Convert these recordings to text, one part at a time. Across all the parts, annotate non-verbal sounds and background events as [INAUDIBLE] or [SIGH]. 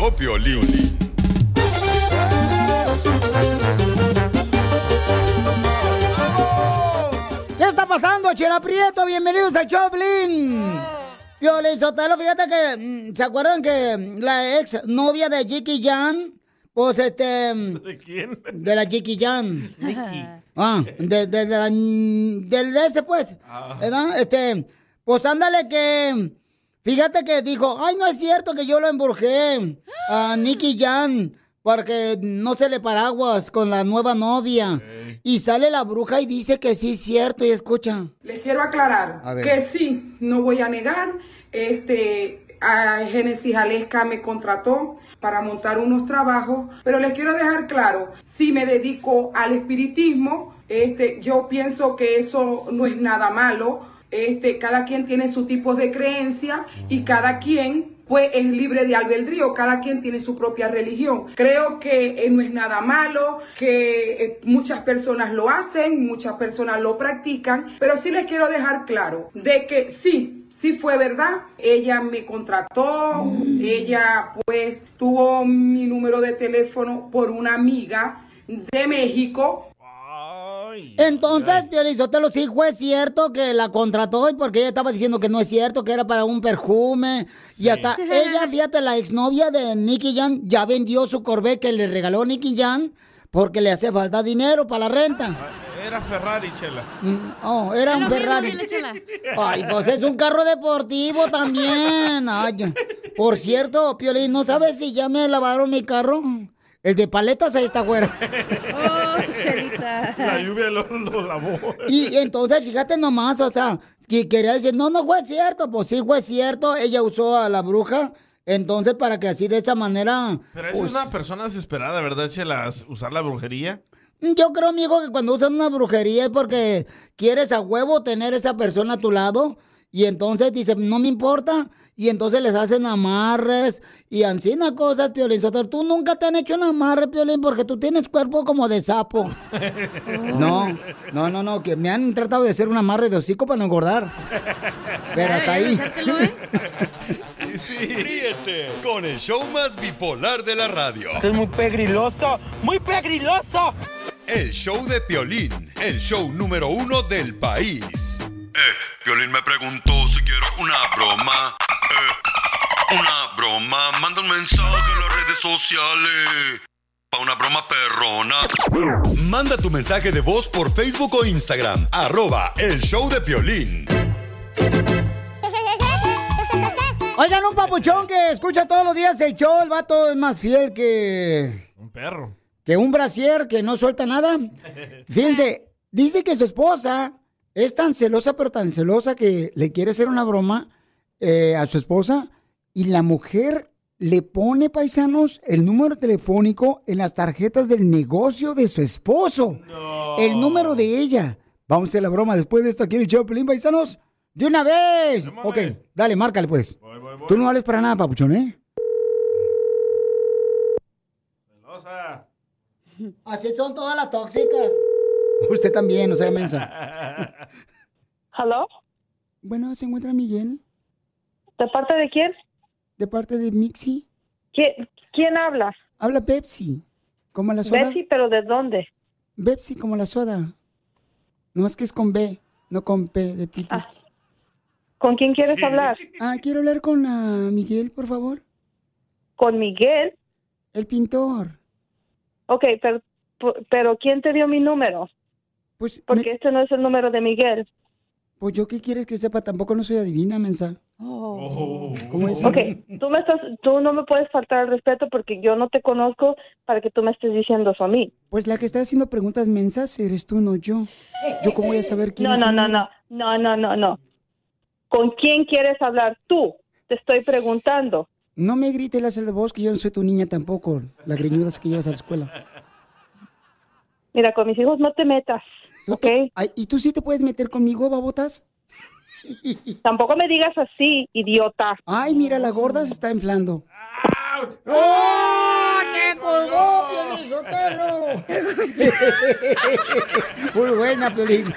Vio Piolín. ¿Qué está pasando, Chela Prieto? Bienvenidos al Choplin. Violín Sotelo, fíjate que, mm, ¿se acuerdan que la ex novia de Jackie Jan? Pues este... [LAUGHS] ¿De quién? De la Jackie Jan. Ah, de, de, de la, del de ese, pues. ¿Verdad? Este, pues ándale que... Fíjate que dijo, ay, no es cierto que yo lo embrujé a Nicky Jan porque no se le paraguas con la nueva novia. Y sale la bruja y dice que sí es cierto y escucha. Les quiero aclarar que sí, no voy a negar, este, a Génesis Alesca me contrató para montar unos trabajos, pero les quiero dejar claro, si me dedico al espiritismo, este, yo pienso que eso no es nada malo, este, cada quien tiene su tipo de creencia y cada quien pues es libre de albedrío, cada quien tiene su propia religión. Creo que eh, no es nada malo, que eh, muchas personas lo hacen, muchas personas lo practican, pero sí les quiero dejar claro de que sí, sí fue verdad, ella me contrató, ella pues tuvo mi número de teléfono por una amiga de México, Entonces, Piolizotelo, sí fue cierto que la contrató y porque ella estaba diciendo que no es cierto, que era para un perfume. Y hasta ella, [LAUGHS] fíjate, la exnovia de Nicky Jan ya vendió su Corvette que le regaló Nicky Jan porque le hace falta dinero para la renta. Era Ferrari, Chela. Mm, Oh, era un Ferrari. Ay, pues es un carro deportivo también. Ay, por cierto, Piolín, ¿no sabes si ya me lavaron mi carro? El de paletas ahí está [LAUGHS] La lluvia lo, lo lavó. Y entonces, fíjate nomás, o sea, que quería decir, no, no fue cierto, pues sí fue cierto, ella usó a la bruja, entonces para que así de esa manera... Pero esa pues, es una persona desesperada, ¿verdad, Chela? Usar la brujería. Yo creo, amigo, que cuando usan una brujería es porque quieres a huevo tener esa persona a tu lado y entonces dice, no me importa, y entonces les hacen amarres y ansina cosas, Piolín. Sotelo. Tú nunca te han hecho un amarre, Piolín, porque tú tienes cuerpo como de sapo. [LAUGHS] No, no, no, no, que me han tratado de hacer un amarre de hocico para no engordar. Pero hasta ahí. Ríete con el show más bipolar de la radio. Esto es muy pegriloso, muy pegriloso. El show de Piolín, el show número uno del país. Eh, Piolín me preguntó si quiero una broma. Eh, una broma. Manda un mensaje a las redes sociales. Pa' una broma perrona. Manda tu mensaje de voz por Facebook o Instagram. Arroba el show de Piolín. Oigan, un papuchón que escucha todos los días el show, el vato es más fiel que, Un perro. que un brasier que no suelta nada. [LAUGHS] Fíjense, dice que su esposa es tan celosa, pero tan celosa que le quiere hacer una broma eh, a su esposa y la mujer le pone, paisanos, el número telefónico en las tarjetas del negocio de su esposo. El número de ella. Vamos a hacer la broma después de esto aquí en el show, Pelín, paisanos. De una vez. Ok, dale, márcale pues. Tú no vales para nada, papuchón, ¿eh? Así son todas las tóxicas. Usted también, no sea mensa. [LAUGHS] ¿Aló? Bueno, ¿se encuentra Miguel? ¿De parte de quién? De parte de Mixi. ¿Quién, quién habla? Habla Pepsi. ¿Como la soda? Betsy, pero ¿de dónde? Pepsi, como la soda. Nomás que es con B, no con P de pito. ¿Con quién quieres hablar? [LAUGHS] Ah, quiero hablar con ah, Miguel, por favor. con Miguel. El pintor. Ok, pero, pero ¿quién te dio mi número? Pues, Porque este no es el número de Miguel. Pues yo qué quieres que sepa, tampoco no soy adivina, mensa. ¿Cómo es? Ok, tú, me estás, tú no me puedes faltar el respeto porque yo no te conozco para que tú me estés diciendo eso a mí. Pues la que está haciendo preguntas mensas eres tú, no yo. ¿Yo cómo voy a saber quién No, es no, no, no, no, no, no, no. ¿Con quién quieres hablar tú? Te estoy preguntando. No me grites las de voz que yo no soy tu niña tampoco, la greñuda que llevas a la escuela. Mira, con mis hijos no te metas, ¿ok? Ay, ¿Y tú sí te puedes meter conmigo, babotas? [LAUGHS] Tampoco me digas así, idiota. Ay, mira, la gorda se está inflando. ¡Oh! ¡Te colgó, Piolín Sotelo! [LAUGHS] Muy buena, Piolín.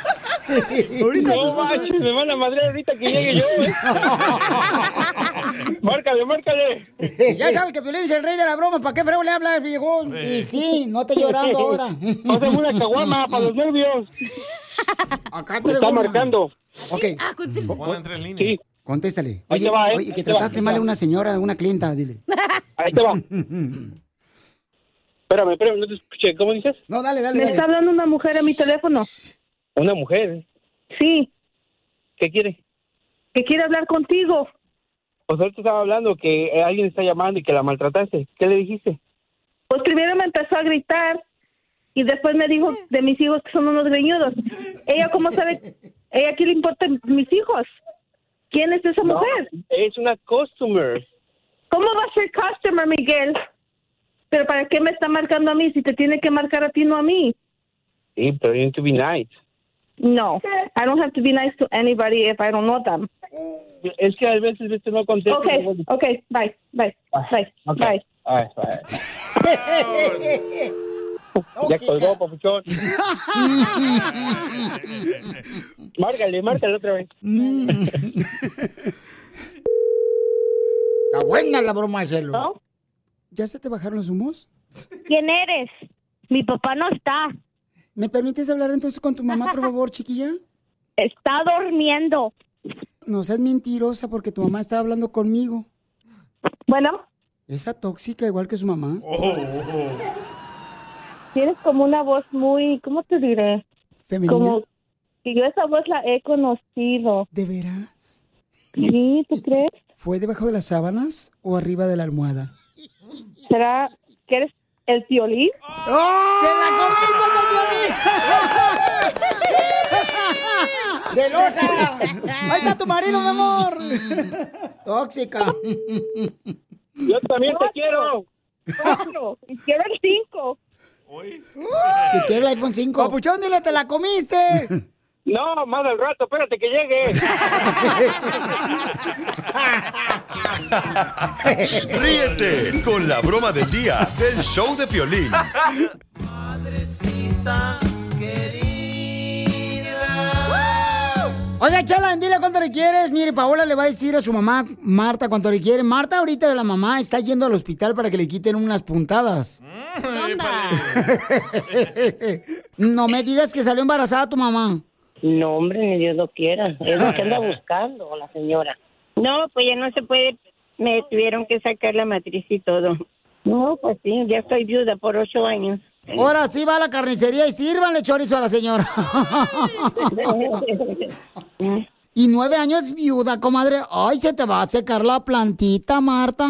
Ahorita No manches, me van a madrear ahorita que llegue yo. ¿eh? [LAUGHS] márcale, márcale. [LAUGHS] Ya sabes que Piolín es el rey de la broma. ¿Para qué frego le hablas, viejón? Y sí, no te llorando [LAUGHS] ahora. Pásame una caguama para los nervios. [LAUGHS] Acá Me está marcando. Ok. En línea. Sí, Contéstale. Oye, te va, ¿eh? oye, que te trataste te mal a una señora, a una clienta, dile. ahí te va. Espérame, espérame, no te escuché. ¿Cómo dices? No, dale, dale, Me dale. está hablando una mujer a mi teléfono. Una mujer. Sí, ¿Qué quiere? que quiere hablar contigo. Pues ahorita estaba hablando que eh, alguien está llamando y que la maltrataste. ¿Qué le dijiste? Pues primero me empezó a gritar y después me dijo de mis hijos que son unos greñudos. Ella, ¿cómo sabe? ¿Ella qué le importan mis hijos? ¿Quién es esa No, mujer? es una customer. ¿Cómo va a ser customer, Miguel? ¿Pero para qué me está marcando a mí si te tiene que marcar a ti, no a mí? Sí, pero you need to be nice. No, I don't have to be nice to anybody if I don't know them. Es que a veces viste no contesto. Okay, okay, bye, bye, bye, bye. Ay, ay. [LAUGHS] Ya colgó, papuchón. [LAUGHS] márcale, márcale otra vez. [LAUGHS] Está buena la broma, Chelo. ¿Ya se te bajaron los humos? ¿Quién eres? Mi papá no está. ¿Me permites hablar entonces con tu mamá, por favor, [LAUGHS] chiquilla? Está durmiendo. No seas mentirosa porque tu mamá estaba hablando conmigo. Bueno, Esa tóxica igual que su mamá. tienes como una voz muy, ¿cómo te diré? Femenina. Como que yo esa voz la he conocido. ¿De veras? Sí, ¿tú crees? ¿Fue debajo de las sábanas o arriba de la almohada? ¿Será que eres el violín? ¡Te la comiste, el [LAUGHS] ¡Celosa! ¡Ahí está tu marido, mi amor! Tóxica. Yo también te quiero. Cuatro. Y quiero el cinco. ¿Que quiere el iPhone 5? Papuchón, dile, te la comiste. No, más al rato, espérate que llegue. [LAUGHS] Ríete con la broma del día del show de Piolín. Oiga, Chala, dile cuánto le quieres. Mire, Paola le va a decir a su mamá, Marta, cuánto le quiere. Marta, ahorita la mamá está yendo al hospital para que le quiten unas puntadas. [LAUGHS] no me digas que salió embarazada tu mamá. No, hombre, ni Dios lo quiera. Es lo que anda [LAUGHS] buscando la señora. No, pues ya no se puede. Me tuvieron que sacar la matriz y todo. No, pues sí, ya estoy viuda por ocho años. Ahora sí va a la carnicería y sírvanle chorizo a la señora. [LAUGHS] y nueve años viuda, comadre. Ay, se te va a secar la plantita, Marta.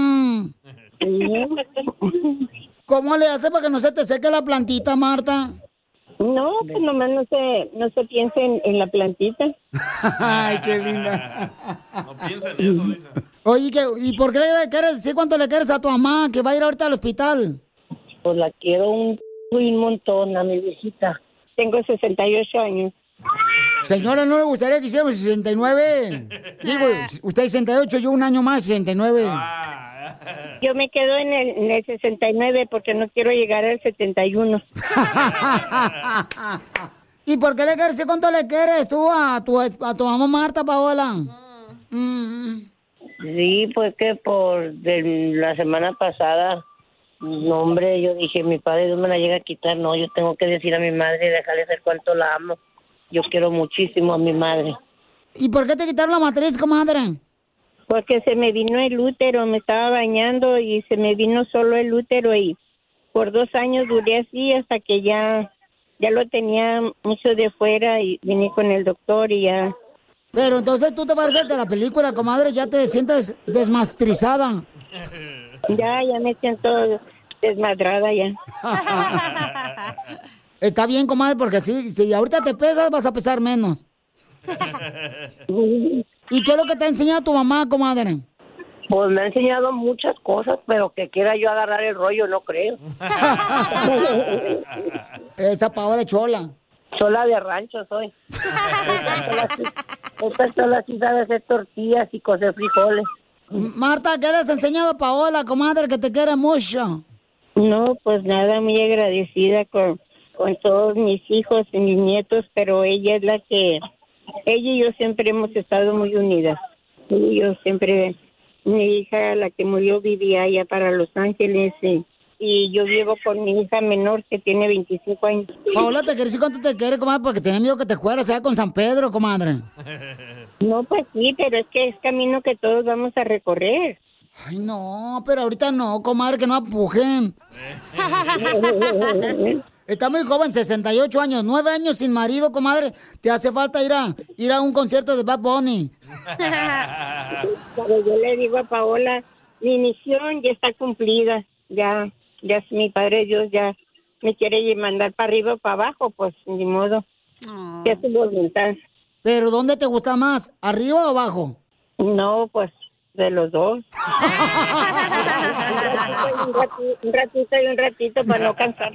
¿Cómo le hace para que no se te seque la plantita, Marta? No, pues nomás no se, no se piensa en, en la plantita. [LAUGHS] Ay, qué linda. No piensa en eso, dice. Oye, ¿qué- ¿y por qué le quieres decir cuánto le quieres a tu mamá que va a ir ahorita al hospital? Pues la quiero un, un montón a mi viejita. Tengo 68 años. Señora, ¿no le gustaría que hiciéramos 69? [LAUGHS] Digo, usted 68, yo un año más, 69. Yo me quedo en el, en el 69 porque no quiero llegar al 71. [LAUGHS] ¿Y por qué le quieres decir cuánto le quieres tú a tu, a tu mamá Marta, Paola? Mm. Sí, pues que por de la semana pasada, no, hombre, yo dije, mi padre no me la llega a quitar, no, yo tengo que decir a mi madre y dejarle saber cuánto la amo. Yo quiero muchísimo a mi madre. ¿Y por qué te quitaron la matriz, comadre? Porque se me vino el útero, me estaba bañando y se me vino solo el útero y por dos años duré así hasta que ya, ya lo tenía mucho de fuera y vine con el doctor y ya. Pero entonces tú te pareces de la película, comadre, ya te sientes desmastrizada. [LAUGHS] Ya, ya me siento desmadrada ya. [LAUGHS] Está bien, comadre, porque si, si ahorita te pesas, vas a pesar menos. [LAUGHS] ¿Y qué es lo que te ha enseñado tu mamá, comadre? Pues me ha enseñado muchas cosas, pero que quiera yo agarrar el rollo, no creo. [LAUGHS] Esa Paola chola. Chola de rancho soy. [LAUGHS] Esta chola sí sabe hacer tortillas y cocer frijoles. Marta, ¿qué le has enseñado a Paola, comadre, que te quiere mucho? No, pues nada, muy agradecida con, con todos mis hijos y mis nietos, pero ella es la que, ella y yo siempre hemos estado muy unidas. Ella y yo siempre, mi hija, la que murió, vivía allá para Los Ángeles y, y yo vivo con mi hija menor que tiene 25 años. Paola, te quiere decir cuánto te quiere, comadre, porque tenía miedo que te fueras allá con San Pedro, comadre. No, pues sí, pero es que es camino que todos vamos a recorrer. Ay, no, pero ahorita no, comadre, que no apujen. [LAUGHS] Está muy joven, 68 años, 9 años sin marido, comadre. Te hace falta ir a, ir a un concierto de Bad Bunny. Pero yo le digo a Paola, mi misión ya está cumplida. Ya, ya es mi Padre Dios ya me quiere mandar para arriba o para abajo, pues ni modo. Ya es su voluntad. ¿Pero dónde te gusta más, arriba o abajo? No, pues de los dos. un, [LAUGHS] ratito, un ratito y un ratito para no cansar.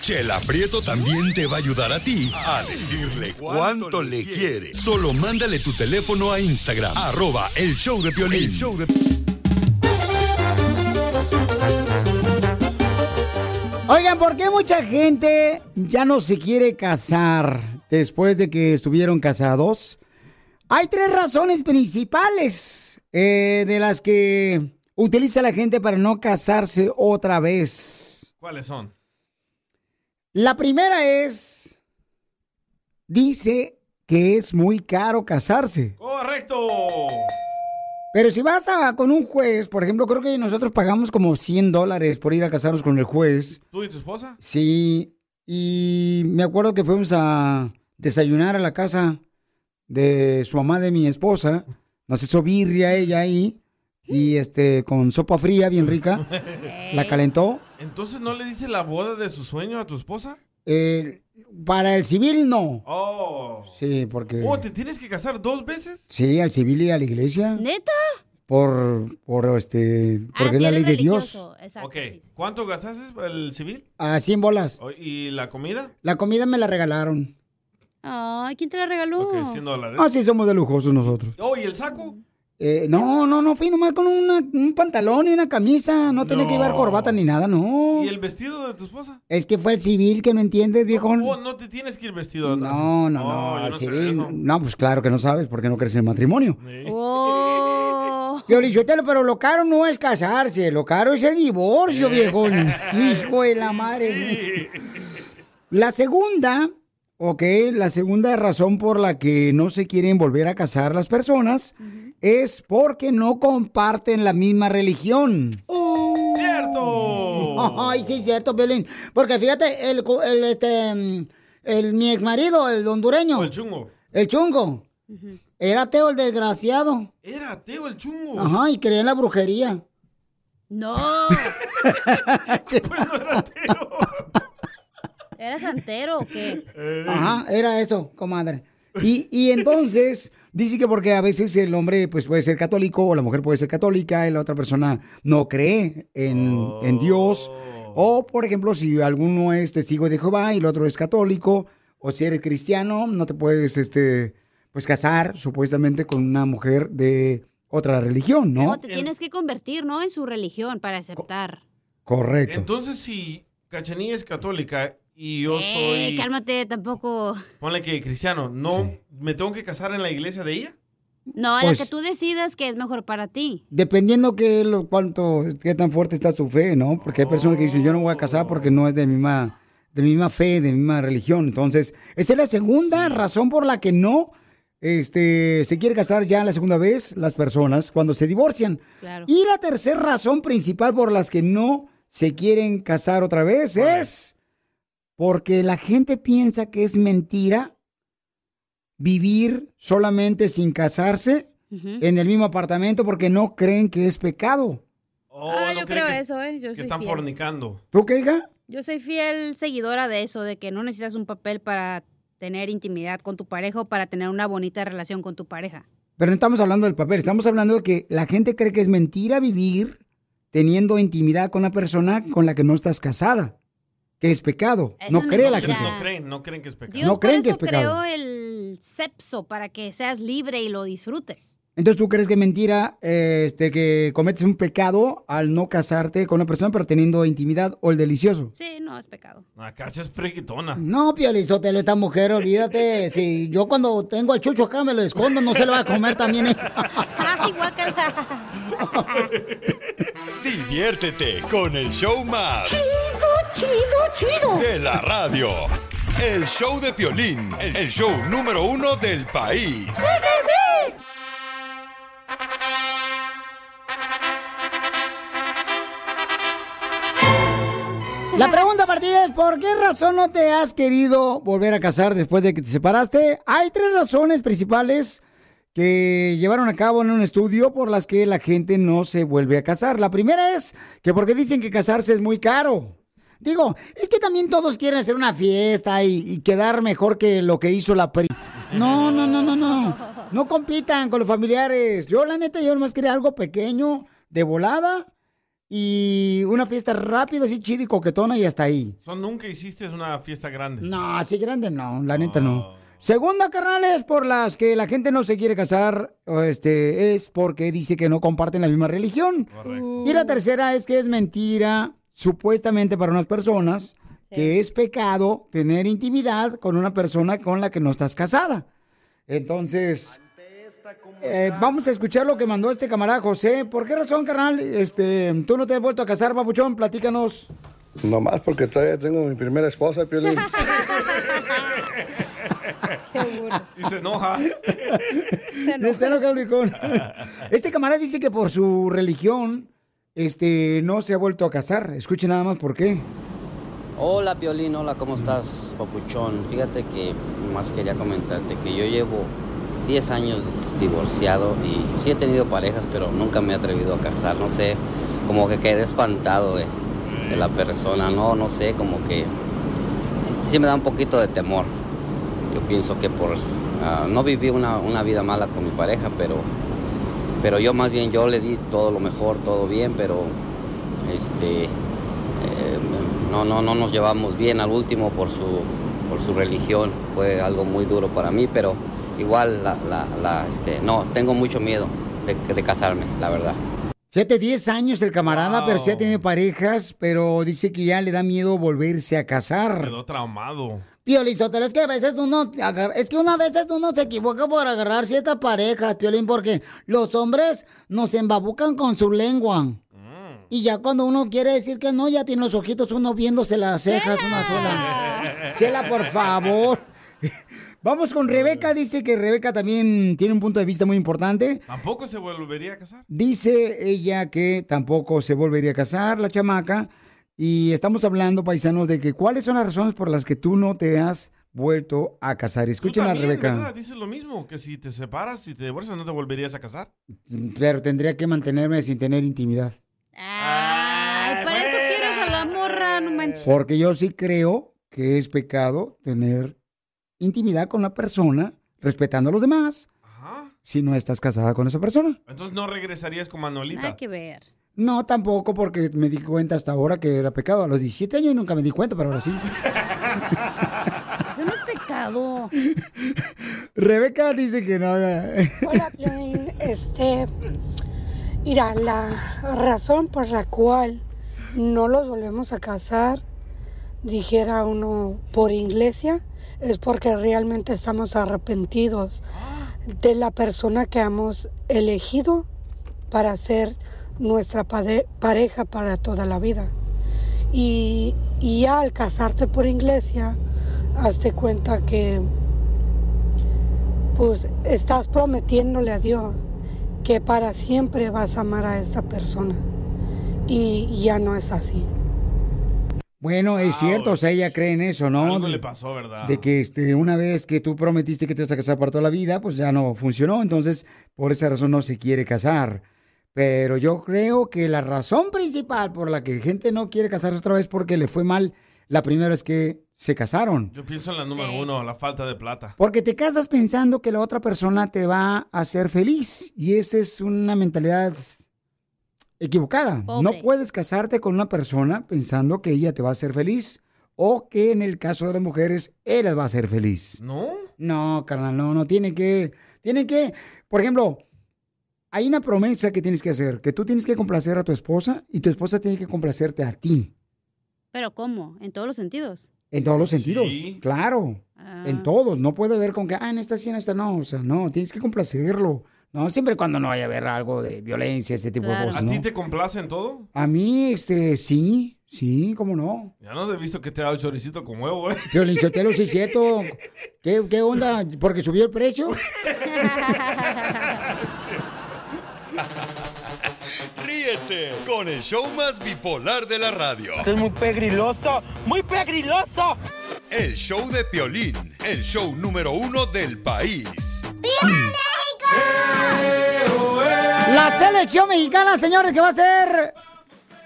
Chela Prieto también te va a ayudar a ti a decirle cuánto le quiere. Solo mándale tu teléfono a Instagram, arroba el show de Piolín. Oigan, ¿por qué mucha gente ya no se quiere casar después de que estuvieron casados? Hay tres razones principales eh, de las que utiliza la gente para no casarse otra vez. ¿Cuáles son? La primera es, dice que es muy caro casarse. ¡Correcto! Pero si vas a, con un juez, por ejemplo, creo que nosotros pagamos como 100 dólares por ir a casarnos con el juez. ¿Tú y tu esposa? Sí, y me acuerdo que fuimos a desayunar a la casa de su mamá de mi esposa. Nos hizo birria ella ahí. Y este, con sopa fría bien rica. La calentó. ¿Entonces no le dice la boda de su sueño a tu esposa? Eh, para el civil no. Oh. Sí, porque... Oh, ¿te tienes que casar dos veces? Sí, al civil y a la iglesia. ¿Neta? Por, por este, porque Ah, es sí, la ley es de Dios. Exacto. Ok. ¿Cuánto gastaste para el civil? A 100 bolas. Oh, ¿Y la comida? La comida me la regalaron. Ay, ¿quién te la regaló? Ok, 100 dólares. Ah, sí, somos de lujosos nosotros. Oh, ¿y el saco? Eh, no, no, no, fui nomás con una- un pantalón y una camisa. No tenía que llevar No. corbata ni nada, no. ¿Y el vestido de tu esposa? Es que fue el civil que no entiendes, viejón. Oh, no te tienes que ir vestido. No, no, no, el no sé civil. No, pues claro que no sabes porque no crees en el matrimonio. [LAUGHS] Oh. Piolichotelo, pero lo caro no es casarse, lo caro es el divorcio, viejón. [LAUGHS] Hijo de la madre. La segunda, ok, la segunda razón por la que no se quieren volver a casar las personas es porque no comparten la misma religión. ¡Cierto! [LAUGHS] Ay, sí, cierto, Piolín. Porque fíjate, el, cu- el, este, el, mi ex marido, el hondureño. el chungo. El chungo. Era ateo el desgraciado. Era ateo el chungo. Ajá, y creía en la brujería. No. [LAUGHS] [LAUGHS] ¿Era santero o qué? Ajá, era eso, comadre. Y, y entonces, dice que porque a veces el hombre pues puede ser católico o la mujer puede ser católica y la otra persona no cree en, en Dios. O, por ejemplo, si alguno es testigo de Jehová y el otro es católico, o si eres cristiano, no te puedes, este, pues casar supuestamente con una mujer de otra religión, ¿no? No, te tienes que convertir, ¿no? En su religión para aceptar. Correcto. Entonces, si Cachanilla es católica y yo Ey, soy... cálmate, tampoco. Ponle que cristiano, ¿no me tengo que casar en la iglesia de ella? No, Pues- la que tú decidas que es mejor para ti. Dependiendo que lo, cuánto, qué tan fuerte está su fe, ¿no? Porque hay personas que dicen, yo no voy a casar porque no es de mi misma de misma fe, de misma religión. Entonces, esa es la segunda razón por la que no este, se quiere casar ya la segunda vez las personas cuando se divorcian. Claro. Y la tercera razón principal por las que no se quieren casar otra vez es porque la gente piensa que es mentira vivir solamente sin casarse en el mismo apartamento porque no creen que es pecado. ah, yo creo eso, ¿eh? Yo Que soy están fiel. fornicando. ¿Tú qué, hija? Yo soy fiel seguidora de eso, de que no necesitas un papel para tener intimidad con tu pareja o para tener una bonita relación con tu pareja. Pero no estamos hablando del papel, estamos hablando de que la gente cree que es mentira vivir teniendo intimidad con una persona con la que no estás casada, que es pecado. Eso no cree la gente. No creen, no creen que es pecado. Dios No por creen que es pecado. creó el sexo para que seas libre y lo disfrutes. Entonces, ¿tú crees que es mentira este, que cometes un pecado al no casarte con una persona pero teniendo intimidad o el delicioso? Sí, no es pecado. La cacha es preguitona. No, Piolizotelo, esta mujer, olvídate. Si yo cuando tengo al chucho acá me lo escondo, no se lo va a comer también. [LAUGHS] Ay, guácala. [LAUGHS] Diviértete con el show más. Chido, chido, chido. De la radio. El show de Piolín, el show número uno del país. La pregunta partida es, ¿por qué razón no te has querido volver a casar después de que te separaste? Hay tres razones principales que llevaron a cabo en un estudio por las que la gente no se vuelve a casar. La primera es que porque dicen que casarse es muy caro. Digo, es que también todos quieren hacer una fiesta y, y quedar mejor que lo que hizo la pri. No, no, no, no, no. No compitan con los familiares. Yo, la neta, yo nomás quería algo pequeño, de volada, y una fiesta rápida, así chida y coquetona, y hasta ahí. So, nunca hiciste una fiesta grande. No, así grande no, la neta no. Segunda, carnales, por las que la gente no se quiere casar, este, es porque dice que no comparten la misma religión. Y la tercera es que es mentira, supuestamente para unas personas, que es pecado tener intimidad con una persona con la que no estás casada. Entonces, eh, vamos a escuchar lo que mandó este camarada José. ¿Por qué razón, carnal? Este, tú no te has vuelto a casar, papuchón, platícanos. Nomás porque todavía tengo mi primera esposa, Piolín. [LAUGHS] [LAUGHS] Y se enoja. [LAUGHS] Está enojado. Este camarada dice que por su religión este, no se ha vuelto a casar. Escuche nada más por qué. Hola Piolín, hola, ¿cómo estás, papuchón? Fíjate que más quería comentarte que yo llevo 10 años divorciado y sí he tenido parejas, pero nunca me he atrevido a casar. No sé, como que quedé espantado de, de la persona, no, no sé, como que sí, sí me da un poquito de temor. Yo pienso que por ah, no viví una, una vida mala con mi pareja, pero, pero yo más bien yo le di todo lo mejor, todo bien, pero este eh, no, no, no nos llevamos bien al último por su, por su religión. Fue algo muy duro para mí, pero igual la, la, la, este, no, tengo mucho miedo de, de casarme, la verdad. Fíjate, 10 años el camarada, pero sí ha tenido parejas, pero dice que ya le da miedo volverse a casar. Quedó traumado. Piolín Sotelo, es que a veces uno es que una veces uno se equivoca por agarrar ciertas parejas, Piolín, porque los hombres nos embabucan con su lengua. Y ya cuando uno quiere decir que no, ya tiene los ojitos uno viéndose las cejas una sola. [LAUGHS] Chela, por favor. [LAUGHS] Vamos con Rebeca, dice que Rebeca también tiene un punto de vista muy importante. ¿Tampoco se volvería a casar? Dice ella que tampoco se volvería a casar, la chamaca. Y estamos hablando, paisanos, de que cuáles son las razones por las que tú no te has vuelto a casar. Escuchen a Rebeca. ¿verdad? Dices lo mismo, que si te separas, si te divorcias, no te volverías a casar. Pero tendría que mantenerme sin tener intimidad. Ay, para eso quieres a la morra, no manches. Porque yo sí creo que es pecado tener intimidad con una persona, respetando a los demás, si no estás casada con esa persona. Entonces no regresarías con Manuelita. Hay que ver. No, tampoco, porque me di cuenta hasta ahora que era pecado. A los 17 años nunca me di cuenta, pero ahora sí. Eso no es pecado. Rebeca dice que no. Hola, Piolín. Este, mira, la razón por la cual no los volvemos a casar, dijera uno por iglesia, es porque realmente estamos arrepentidos de la persona que hemos elegido para ser nuestra pareja para toda la vida. Y, y ya al casarte por iglesia, hazte cuenta que pues estás prometiéndole a Dios que para siempre vas a amar a esta persona. Y ya no es así. Bueno, es cierto, o sea, ella cree en eso, ¿no? Algo de, le pasó, ¿verdad? de que este, una vez que tú prometiste que te vas a casar para toda la vida, pues ya no funcionó, entonces por esa razón no se quiere casar. Pero yo creo que la razón principal por la que gente no quiere casarse otra vez es porque le fue mal la primera vez que se casaron. Yo pienso en la número uno, la falta de plata. Porque te casas pensando que la otra persona te va a hacer feliz y esa es una mentalidad equivocada. Pobre. No puedes casarte con una persona pensando que ella te va a hacer feliz o que en el caso de las mujeres él las va a hacer feliz. ¿No? No, carnal, no, no tiene que, tiene que, por ejemplo, hay una promesa que tienes que hacer, que tú tienes que complacer a tu esposa y tu esposa tiene que complacerte a ti. Pero ¿cómo? En todos los sentidos. En todos los sentidos, claro. Ah. En todos. No puede ver con que, ah, en esta sí, en esta no. O sea, no, tienes que complacerlo. No, siempre y cuando no vaya a haber algo de violencia, este tipo de ¿A cosas, ti ¿no? te complace en todo? A mí, este, sí, sí, cómo no. Ya no he visto que te da el choricito con huevo, ¿eh? Sí es cierto. ¿Qué, ¿Qué onda? ¿Porque subió el precio? [LAUGHS] Con el show más bipolar de la radio. Esto es muy pegriloso, muy pegriloso. El show de Piolín, el show número uno del país. La selección mexicana, señores, que va a ser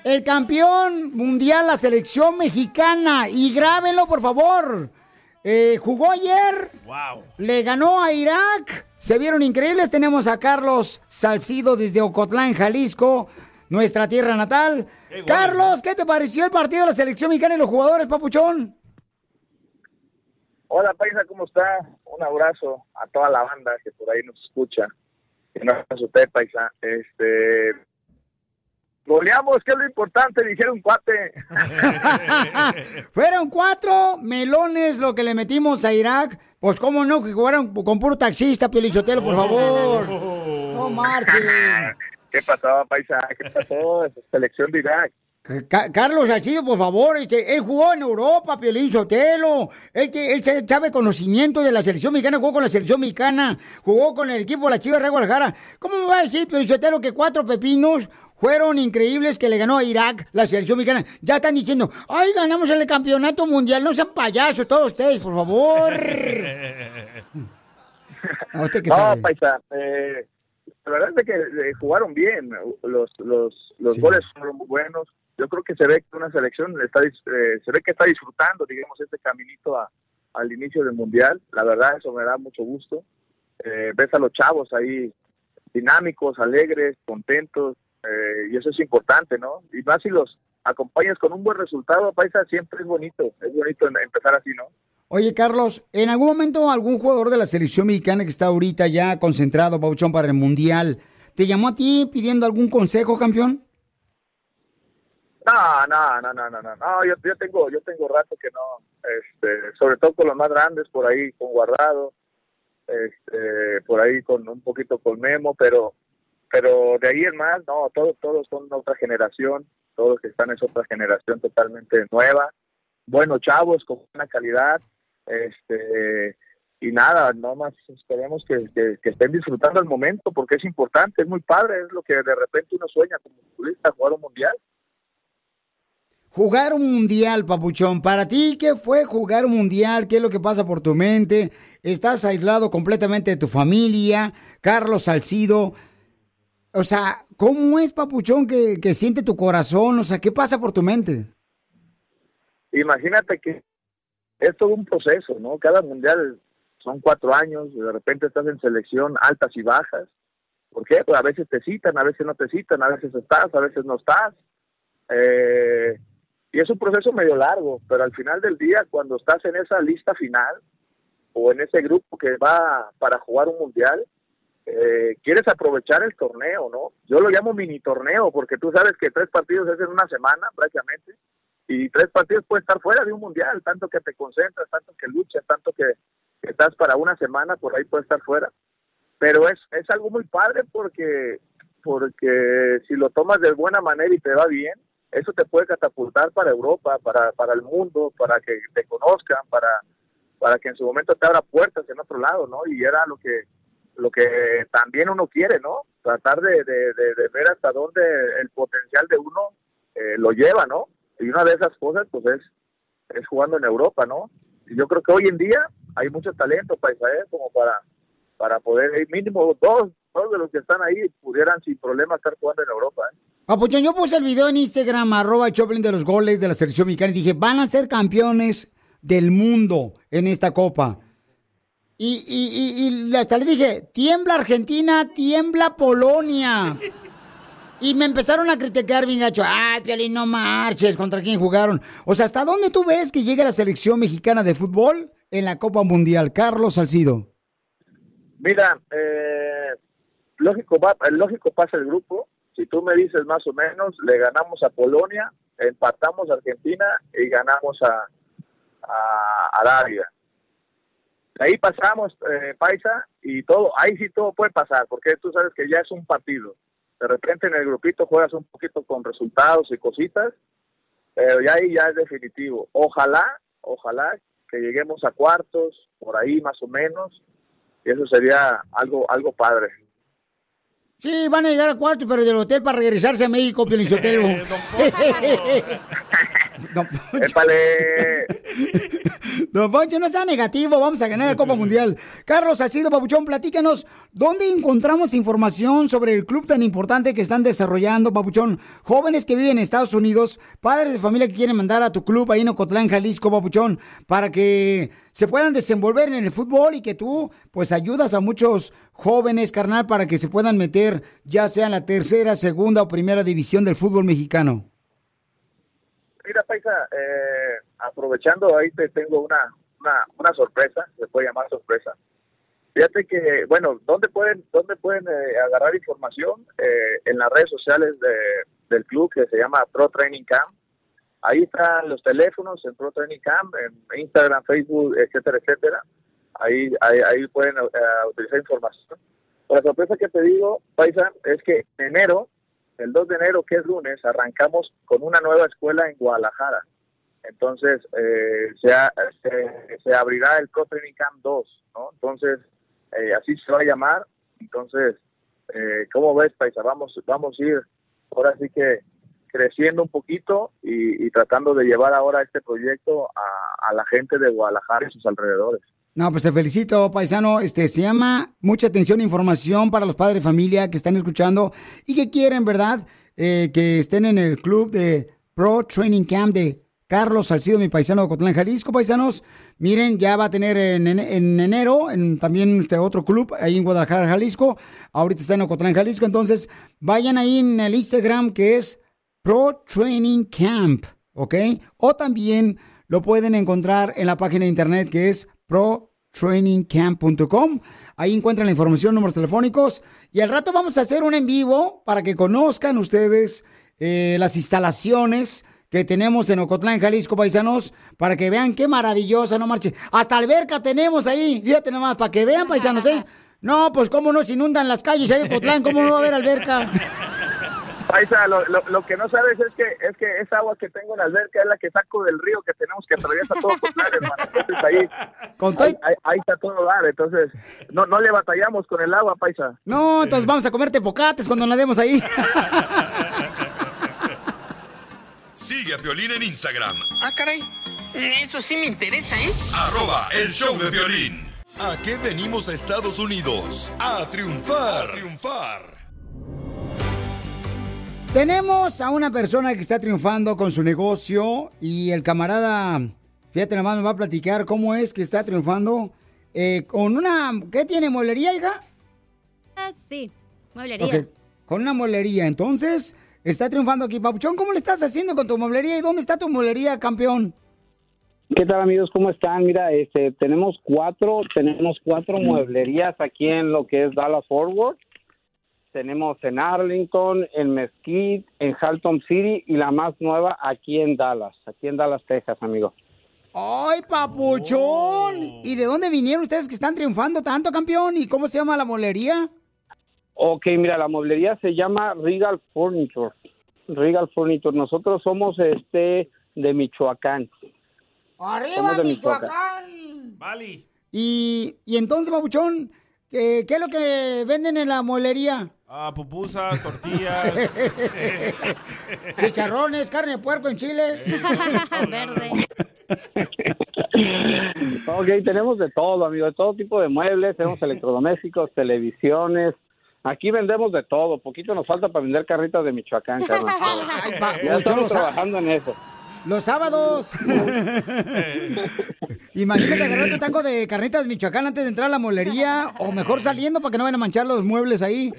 el campeón mundial, la selección mexicana. Y grábenlo, por favor. Eh, jugó ayer, Wow. le ganó a Irak. Se vieron increíbles. Tenemos a Carlos Salcido desde Ocotlán, Jalisco, nuestra tierra natal. Carlos, ¿qué te pareció el partido de la selección mexicana y los jugadores, papuchón? Hola Paisa, ¿cómo está? Un abrazo a toda la banda que por ahí nos escucha. Que no es usted, Paisa. Este. Goleamos, que es lo importante, dijeron cuate. [LAUGHS] Fueron cuatro melones lo que le metimos a Irak. Pues cómo no, que jugaron con puro taxista, Pielichotelo, por favor. [LAUGHS] No marchen. ¿Qué pasó, Paisa? ¿Qué [LAUGHS] pasó? Selección de Irak. Ca- Carlos Salcido, por favor, este, él jugó en Europa, Piolín Sotelo. Él, que- él sabe conocimiento de la selección mexicana, jugó con la selección mexicana, jugó con el equipo de la Chivas de Guadalajara. ¿Cómo me va a decir, Piolín Sotelo, que cuatro pepinos fueron increíbles que le ganó a Irak la selección mexicana? Ya están diciendo, ay, ganamos el campeonato mundial, no sean payasos todos ustedes, por favor. [LAUGHS] [LAUGHS] ¿A usted qué no? Paisa, eh, la verdad es que eh, jugaron bien. Los, los, los goles fueron muy buenos. Yo creo que se ve que una selección está, eh, se ve que está disfrutando, digamos, este caminito a- al inicio del mundial. La verdad, eso me da mucho gusto. Eh, ves a los chavos ahí dinámicos, alegres, contentos, eh, y eso es importante, ¿no? Y más si los acompañas con un buen resultado, Paisa, siempre es bonito. Es bonito em- empezar así, ¿no? Oye, Carlos, ¿en algún momento algún jugador de la selección mexicana que está ahorita ya concentrado, Pauchón, para el Mundial, te llamó a ti pidiendo algún consejo, campeón? No, no, no, no, no, no, yo, yo tengo, yo tengo rato que no, este, sobre todo con los más grandes, por ahí con Guardado, este, por ahí con un poquito con Memo, pero, pero de ahí en más, no, todos, todos son otra generación, todos que están es otra generación totalmente nueva, buenos chavos, con buena calidad, este, y nada, no más esperemos que, que, que estén disfrutando el momento, porque es importante, es muy padre, es lo que de repente uno sueña como futbolista, jugar un mundial. Jugar un mundial, papuchón. Para ti, ¿qué fue jugar un mundial? ¿Qué es lo que pasa por tu mente? ¿Estás aislado completamente de tu familia? Carlos Salcido. O sea, ¿cómo es, papuchón, que, que siente tu corazón? O sea, ¿qué pasa por tu mente? imagínate que es todo un proceso, ¿no? Cada mundial son cuatro años, de repente estás en selección altas y bajas. ¿Por qué? Pues a veces te citan, a veces no te citan, a veces estás, a veces no estás. Eh, y es un proceso medio largo, pero al final del día, cuando estás en esa lista final o en ese grupo que va para jugar un mundial, eh, quieres aprovechar el torneo, ¿no? Yo lo llamo mini torneo porque tú sabes que tres partidos es en una semana prácticamente y tres partidos puedes estar fuera de un mundial, tanto que te concentras, tanto que luchas, tanto que, estás para una semana, por ahí puedes estar fuera. Pero es, es algo muy padre porque, porque si lo tomas de buena manera y te va bien, eso te puede catapultar para Europa, para, para el mundo, para que te conozcan, para, para que en su momento te abra puertas en otro lado, ¿no? Y era lo que lo que también uno quiere, ¿no? Tratar de, de, de- de ver hasta dónde el potencial de uno eh, lo lleva, ¿no? Y una de esas cosas, pues es, es jugando en Europa, ¿no? Y yo creo que hoy en día hay mucho talento para Israel como para, para poder, mínimo dos, dos de los que están ahí pudieran sin problema estar jugando en Europa, ¿eh? Papuchón, yo puse el video en Instagram, arroba Choplin de los goles de la selección mexicana y dije, van a ser campeones del mundo en esta copa. Y, y, y, y hasta le dije, tiembla Argentina, tiembla Polonia. [LAUGHS] Y me empezaron a criticar bien gacho. Ah, Piolín, no marches, ¿contra quién jugaron? O sea, ¿hasta dónde tú ves que llega la selección mexicana de fútbol en la Copa Mundial? Carlos Salcido. Mira, eh, lógico, va, lógico pasa el grupo. Si tú me dices más o menos, le ganamos a Polonia, empatamos a Argentina y ganamos a, a Arabia. Ahí pasamos, eh, Paisa, y todo, ahí sí todo puede pasar, porque tú sabes que ya es un partido. De repente en el grupito juegas un poquito con resultados y cositas, pero ya ahí ya es definitivo. Ojalá, ojalá que lleguemos a cuartos, por ahí más o menos, y eso sería algo algo padre. Sí, van a llegar a cuarto, pero del hotel para regresarse a México, Piolichotelo. [LAUGHS] Don Poncho. ¡Épale! Don Poncho, no sea negativo, vamos a ganar la Copa Mundial. Carlos Salcido Papuchón, platícanos, ¿dónde encontramos información sobre el club tan importante que están desarrollando, Papuchón? Jóvenes que viven en Estados Unidos, padres de familia que quieren mandar a tu club ahí en Ocotlán, Jalisco, Papuchón, para que se puedan desenvolver en el fútbol y que tú, pues, ayudas a muchos jóvenes, carnal, para que se puedan meter ya sea en la tercera, segunda o primera división del fútbol mexicano. Mira, Paisa, eh, aprovechando ahí te tengo una, una, una sorpresa, se puede llamar sorpresa. Fíjate que, bueno, ¿dónde pueden, dónde pueden eh, agarrar información? Eh, en las redes sociales de, del club que se llama Pro Training Camp. Ahí están los teléfonos en Pro Training Camp, en Instagram, Facebook, etcétera, etcétera. Ahí, ahí, ahí pueden eh, utilizar información. La sorpresa que te digo, Paisa, es que en enero, el 2 de enero, que es lunes, arrancamos con una nueva escuela en Guadalajara. Entonces, eh, se, se, abrirá el Training Camp 2, ¿no? Entonces, eh, así se va a llamar. Entonces, eh, ¿cómo ves, Paisa? Vamos, vamos a ir ahora sí que creciendo un poquito y, y tratando de llevar ahora este proyecto a, a la gente de Guadalajara y sus alrededores. No, pues te felicito, paisano. Este se llama Mucha atención e información para los padres de familia que están escuchando y que quieren, ¿verdad? Eh, que estén en el club de Pro Training Camp de Carlos Salcido, mi paisano de Cotlán, Jalisco, paisanos. Miren, ya va a tener en, en- en enero en, también este otro club ahí en Guadalajara, Jalisco. Ahorita está en Ocotlán, Jalisco. Entonces, vayan ahí en el Instagram que es Pro Training Camp, ¿ok? O también lo pueden encontrar en la página de internet que es protrainingcamp.com. Ahí encuentran la información, números telefónicos. Y al rato vamos a hacer un en vivo para que conozcan ustedes eh, las instalaciones que tenemos en Ocotlán, Jalisco, paisanos, para que vean qué maravillosa, no marche. Hasta alberca tenemos ahí, fíjate nomás, para que vean, paisanos, ¿eh? [LAUGHS] No, pues cómo no se inundan las calles ahí de Ocotlán, cómo no va a haber alberca. [LAUGHS] Paisa, lo, lo, lo que no sabes es que es que esa agua que tengo en la alberca es la que saco del río que tenemos que atravesar todo Cotlán, hermano. Entonces ahí, ahí, ahí- ahí está todo dar. Entonces, no, no le batallamos con el agua, Paisa. No, entonces vamos a comer tepocates cuando nademos ahí. Sigue a Piolín en Instagram, Ah, caray. Eso sí me interesa, ¿eh? arroba el show de violín. ¿A qué venimos a Estados Unidos? A triunfar. A triunfar. Tenemos a una persona que está triunfando con su negocio y el camarada, fíjate nomás, nos va a platicar cómo es que está triunfando eh, con una, ¿qué tiene, mueblería, hija? Ah, sí, mueblería. Con una mueblería. Entonces, está triunfando aquí. Papuchón, ¿cómo le estás haciendo con tu mueblería y dónde está tu mueblería, campeón? ¿Qué tal amigos? ¿Cómo están? Mira, este, tenemos cuatro, tenemos cuatro mueblerías aquí en lo que es Dallas Forward. Tenemos en Arlington, en Mesquite, en Halton City y la más nueva aquí en Dallas, aquí en Dallas, Texas, amigo. ¡Ay, papuchón! ¿Y de dónde vinieron ustedes que están triunfando tanto, campeón? ¿Y cómo se llama la mueblería? Ok, mira, la mueblería se llama Regal Furniture. Regal Furniture. Nosotros somos este de Michoacán. ¡Arriba, Somos de Michoacán! Bali. Y, y entonces, Papuchón, ¿qué, ¿qué es lo que venden en la molería? Ah, pupusas, tortillas. [LAUGHS] Chicharrones, carne de puerco en Chile. Verde. [LAUGHS] Ok, tenemos de todo, amigo, de todo tipo de muebles, tenemos [LAUGHS] electrodomésticos, televisiones. Aquí vendemos de todo. Poquito nos falta para vender carritas de Michoacán, carnal. Ay, pa- Ya Papuchón, estamos trabajando en eso. Los sábados. [LAUGHS] Imagínate agarrar tu taco de carnitas Michoacán antes de entrar a la molería o mejor saliendo para que no vayan a manchar los muebles ahí.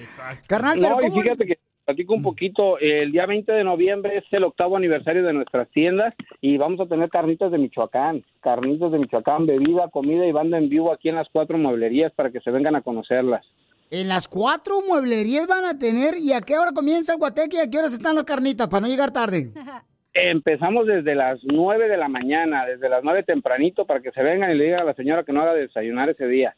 Carnal, pero No, y ¿cómo? fíjate que platico un poquito. El día 20 de noviembre es el octavo aniversario de nuestras tiendas y vamos a tener carnitas de Michoacán. Carnitas de Michoacán, bebida, comida y banda en vivo aquí en las cuatro mueblerías para que se vengan a conocerlas. En las cuatro mueblerías van a tener y a qué hora comienza el guateque y a qué horas están las carnitas para no llegar tarde. [LAUGHS] Empezamos desde las 9 de la mañana, desde las 9 tempranito, para que se vengan y le digan a la señora que no haga desayunar ese día.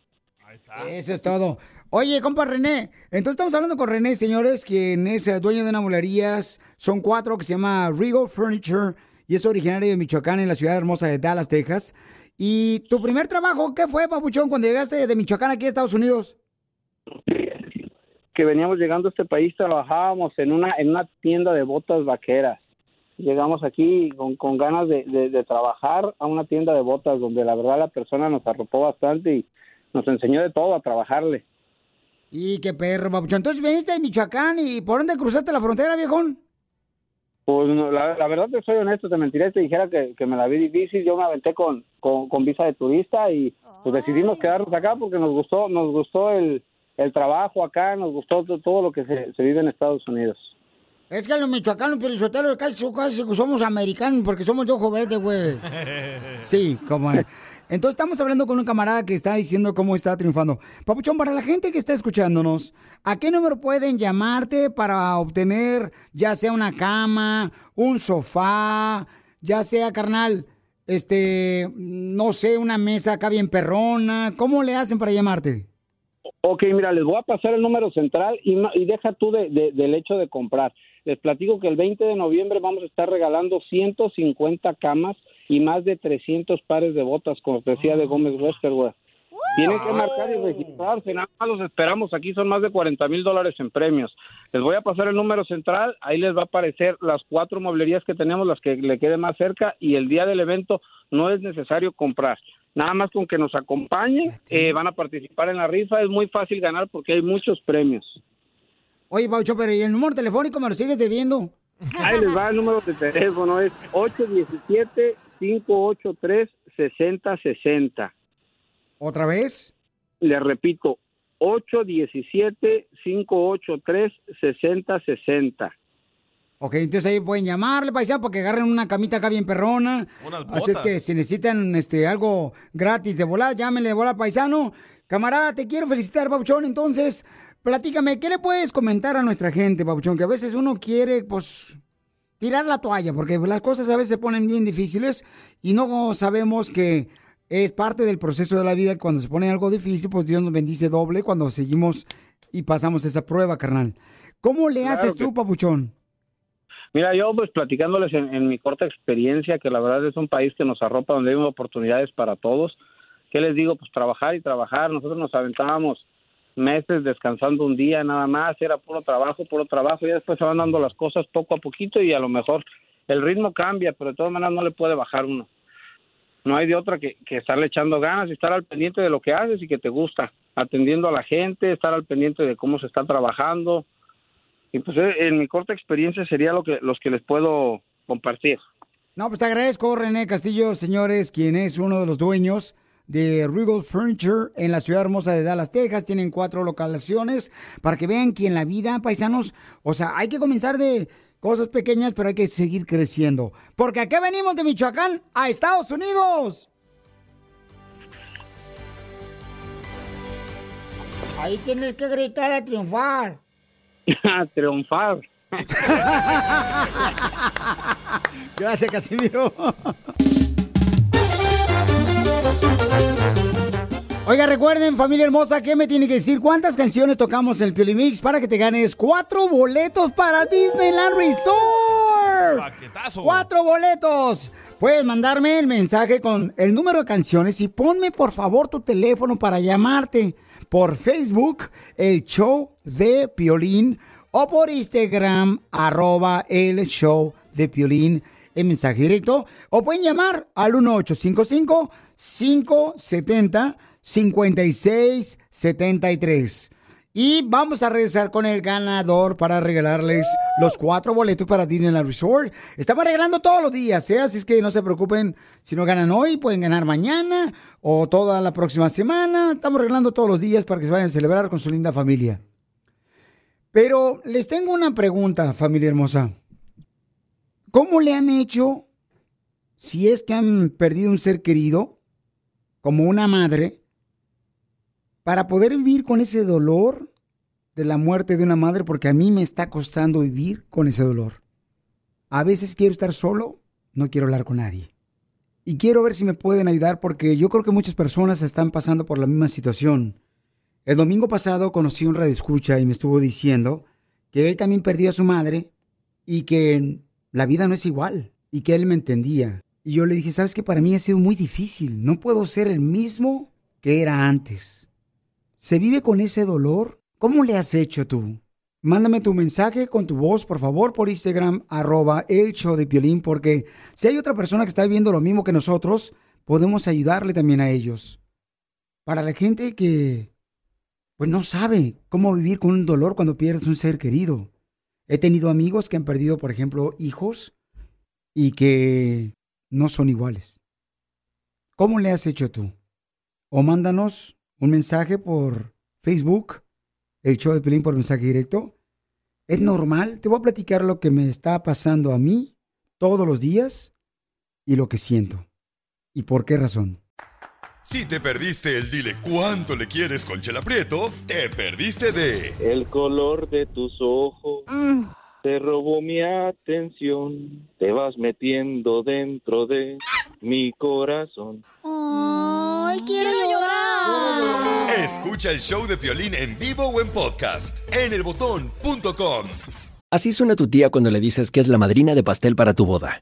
Eso es todo. Oye, compa René, entonces estamos hablando con René, señores, quien es dueño de una mueblerías. Son cuatro que se llama Regal Furniture y es originario de Michoacán, en la ciudad hermosa de Dallas, Texas. ¿Y tu primer trabajo qué fue, papuchón, cuando llegaste de Michoacán aquí a Estados Unidos? Que veníamos llegando a este país, trabajábamos en una, en una tienda de botas vaqueras. Llegamos aquí con, con ganas de, de- de trabajar a una tienda de botas donde la verdad la persona nos arropó bastante y nos enseñó de todo a trabajarle. Y qué perro, papuchón. Entonces viniste de Michoacán y ¿por dónde cruzaste la frontera, viejón? Pues no, la, la verdad te soy honesto, te mentiría te dijera que, que me la vi difícil. Yo me aventé con, con, con visa de turista y pues decidimos quedarnos acá porque nos gustó, nos gustó el, el trabajo acá, nos gustó to- todo lo que se, se vive en Estados Unidos. Es que los michoacanos, pero casi, casi somos americanos porque somos de ojo verde, güey. [LAUGHS] Sí, como es. Entonces estamos hablando con un camarada que está diciendo cómo está triunfando. Papuchón, para la gente que está escuchándonos, ¿a qué número pueden llamarte para obtener ya sea una cama, un sofá, ya sea, carnal, este, no sé, una mesa acá bien perrona? ¿Cómo le hacen para llamarte? Ok, mira, les voy a pasar el número central y, ma- y deja tú de, de- del hecho de comprar. Les platico que el 20 de noviembre vamos a estar regalando 150 camas y más de 300 pares de botas, cortesía de Gómez Westerware. Tienen que marcar y registrarse, nada más los esperamos. Aquí son más de 40 mil dólares en premios. Les voy a pasar el número central, ahí les va a aparecer las cuatro mueblerías que tenemos, las que le quede más cerca, y el día del evento no es necesario comprar. Nada más con que nos acompañen, eh, van a participar en la rifa. Es muy fácil ganar porque hay muchos premios. Oye, Papuchón, pero ¿y el número telefónico me lo sigues debiendo? Ahí les va el número de teléfono, es 817-583-6060. ¿Otra vez? Le repito, 817-583-6060. Ok, entonces ahí pueden llamarle, paisano, para que agarren una camita acá bien perrona. Así es que si necesitan este algo gratis de volada, llámenle de volada, paisano. Camarada, te quiero felicitar, Pabuchón. Entonces, platícame, ¿qué le puedes comentar a nuestra gente, Pabuchón? Que a veces uno quiere, pues, tirar la toalla, porque las cosas a veces se ponen bien difíciles y no sabemos que es parte del proceso de la vida. Cuando se pone algo difícil, pues Dios nos bendice doble cuando seguimos y pasamos esa prueba, carnal. ¿Cómo le Claro haces que- tú, Pabuchón? Mira, yo pues platicándoles en, en mi corta experiencia, que la verdad es un país que nos arropa, donde hay oportunidades para todos. ¿Qué les digo? Pues trabajar y trabajar. Nosotros nos aventábamos meses descansando un día nada más, era puro trabajo, puro trabajo, y después se van dando las cosas poco a poquito y a lo mejor el ritmo cambia, pero de todas maneras no le puede bajar uno. No hay de otra que, que estarle echando ganas y estar al pendiente de lo que haces y que te gusta, atendiendo a la gente, estar al pendiente de cómo se está trabajando. Y pues eh, en mi corta experiencia sería lo que los que les puedo compartir. No, pues te agradezco, René Castillo, señores, quien es uno de los dueños de Regal Furniture en la ciudad hermosa de Dallas, Texas. Tienen cuatro localizaciones para que vean que en la vida, paisanos, o sea, hay que comenzar de cosas pequeñas, pero hay que seguir creciendo. Porque aquí venimos de Michoacán a Estados Unidos. Ahí tienes que gritar a triunfar. [LAUGHS] Triunfar. [LAUGHS] Gracias, Casimiro. [LAUGHS] Oiga, recuerden, familia hermosa, que me tiene que decir cuántas canciones tocamos en el Pioli Mix para que te ganes cuatro boletos para Disneyland Resort. Paquetazo. Cuatro boletos. Puedes mandarme el mensaje con el número de canciones y ponme por favor tu teléfono para llamarte por Facebook, el show de Piolín, o por Instagram, arroba el show de Piolín, en mensaje directo, o pueden llamar al 1855-570-5673. Y vamos a regresar con el ganador para regalarles los cuatro boletos para Disneyland Resort. Estamos regalando todos los días, ¿eh? así es que no se preocupen si no ganan hoy, pueden ganar mañana o toda la próxima semana. Estamos regalando todos los días para que se vayan a celebrar con su linda familia. Pero les tengo una pregunta, familia hermosa. ¿Cómo le han hecho si es que han perdido un ser querido, como una madre, para poder vivir con ese dolor de la muerte de una madre? Porque a mí me está costando vivir con ese dolor. A veces quiero estar solo, no quiero hablar con nadie. Y quiero ver si me pueden ayudar porque yo creo que muchas personas están pasando por la misma situación. El domingo pasado conocí un radioescucha y me estuvo diciendo que él también perdió a su madre y que la vida no es igual y que él me entendía. Y yo le dije, sabes que para mí ha sido muy difícil, no puedo ser el mismo que era antes. ¿Se vive con ese dolor? ¿Cómo le has hecho tú? Mándame tu mensaje con tu voz, por favor, por Instagram, arroba el show de Piolín, porque si hay otra persona que está viviendo lo mismo que nosotros, podemos ayudarle también a ellos. Para la gente que pues no sabe cómo vivir con un dolor cuando pierdes un ser querido. He tenido amigos que han perdido, por ejemplo, hijos y que no son iguales. ¿Cómo le has hecho tú? O mándanos un mensaje por Facebook, el show de Pelín por mensaje directo. ¿Es normal? Te voy a platicar lo que me está pasando a mí todos los días y lo que siento. ¿Y por qué razón? Si te perdiste el dile cuánto le quieres con Chela Prieto, te perdiste de El color de tus ojos te robó mi atención. Te vas metiendo dentro de mi corazón. ¡Ay, quiero llorar! Escucha el show de Piolín en vivo o en podcast en elbotón.com. Así suena tu tía cuando le dices que es la madrina de pastel para tu boda.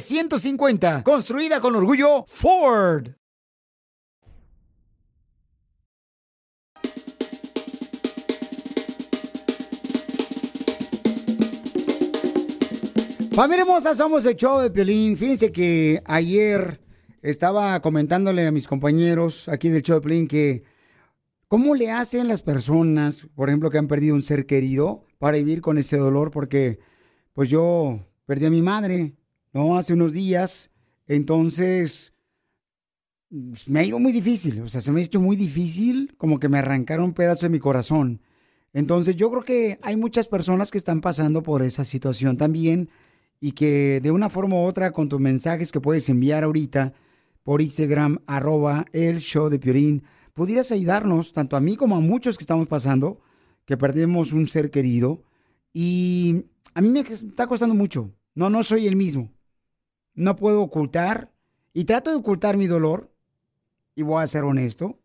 Construida con orgullo Ford. Familia hermosa, somos el show de Piolín. Fíjense que ayer estaba comentándole a mis compañeros aquí del show de Piolín que cómo le hacen las personas, por ejemplo, que han perdido un ser querido para vivir con ese dolor, porque pues yo perdí a mi madre, ¿no? Hace unos días. Entonces, pues, me ha ido muy difícil. O sea, se me ha hecho muy difícil, como que me arrancaron un pedazo de mi corazón. Entonces, yo creo que hay muchas personas que están pasando por esa situación también y que de una forma u otra, con tus mensajes que puedes enviar ahorita por Instagram, arroba el show de Piorín, pudieras ayudarnos, tanto a mí como a muchos que estamos pasando, que perdemos un ser querido. Y a mí me está costando mucho. No, no soy el mismo no puedo ocultar y trato de ocultar mi dolor, y voy a ser honesto,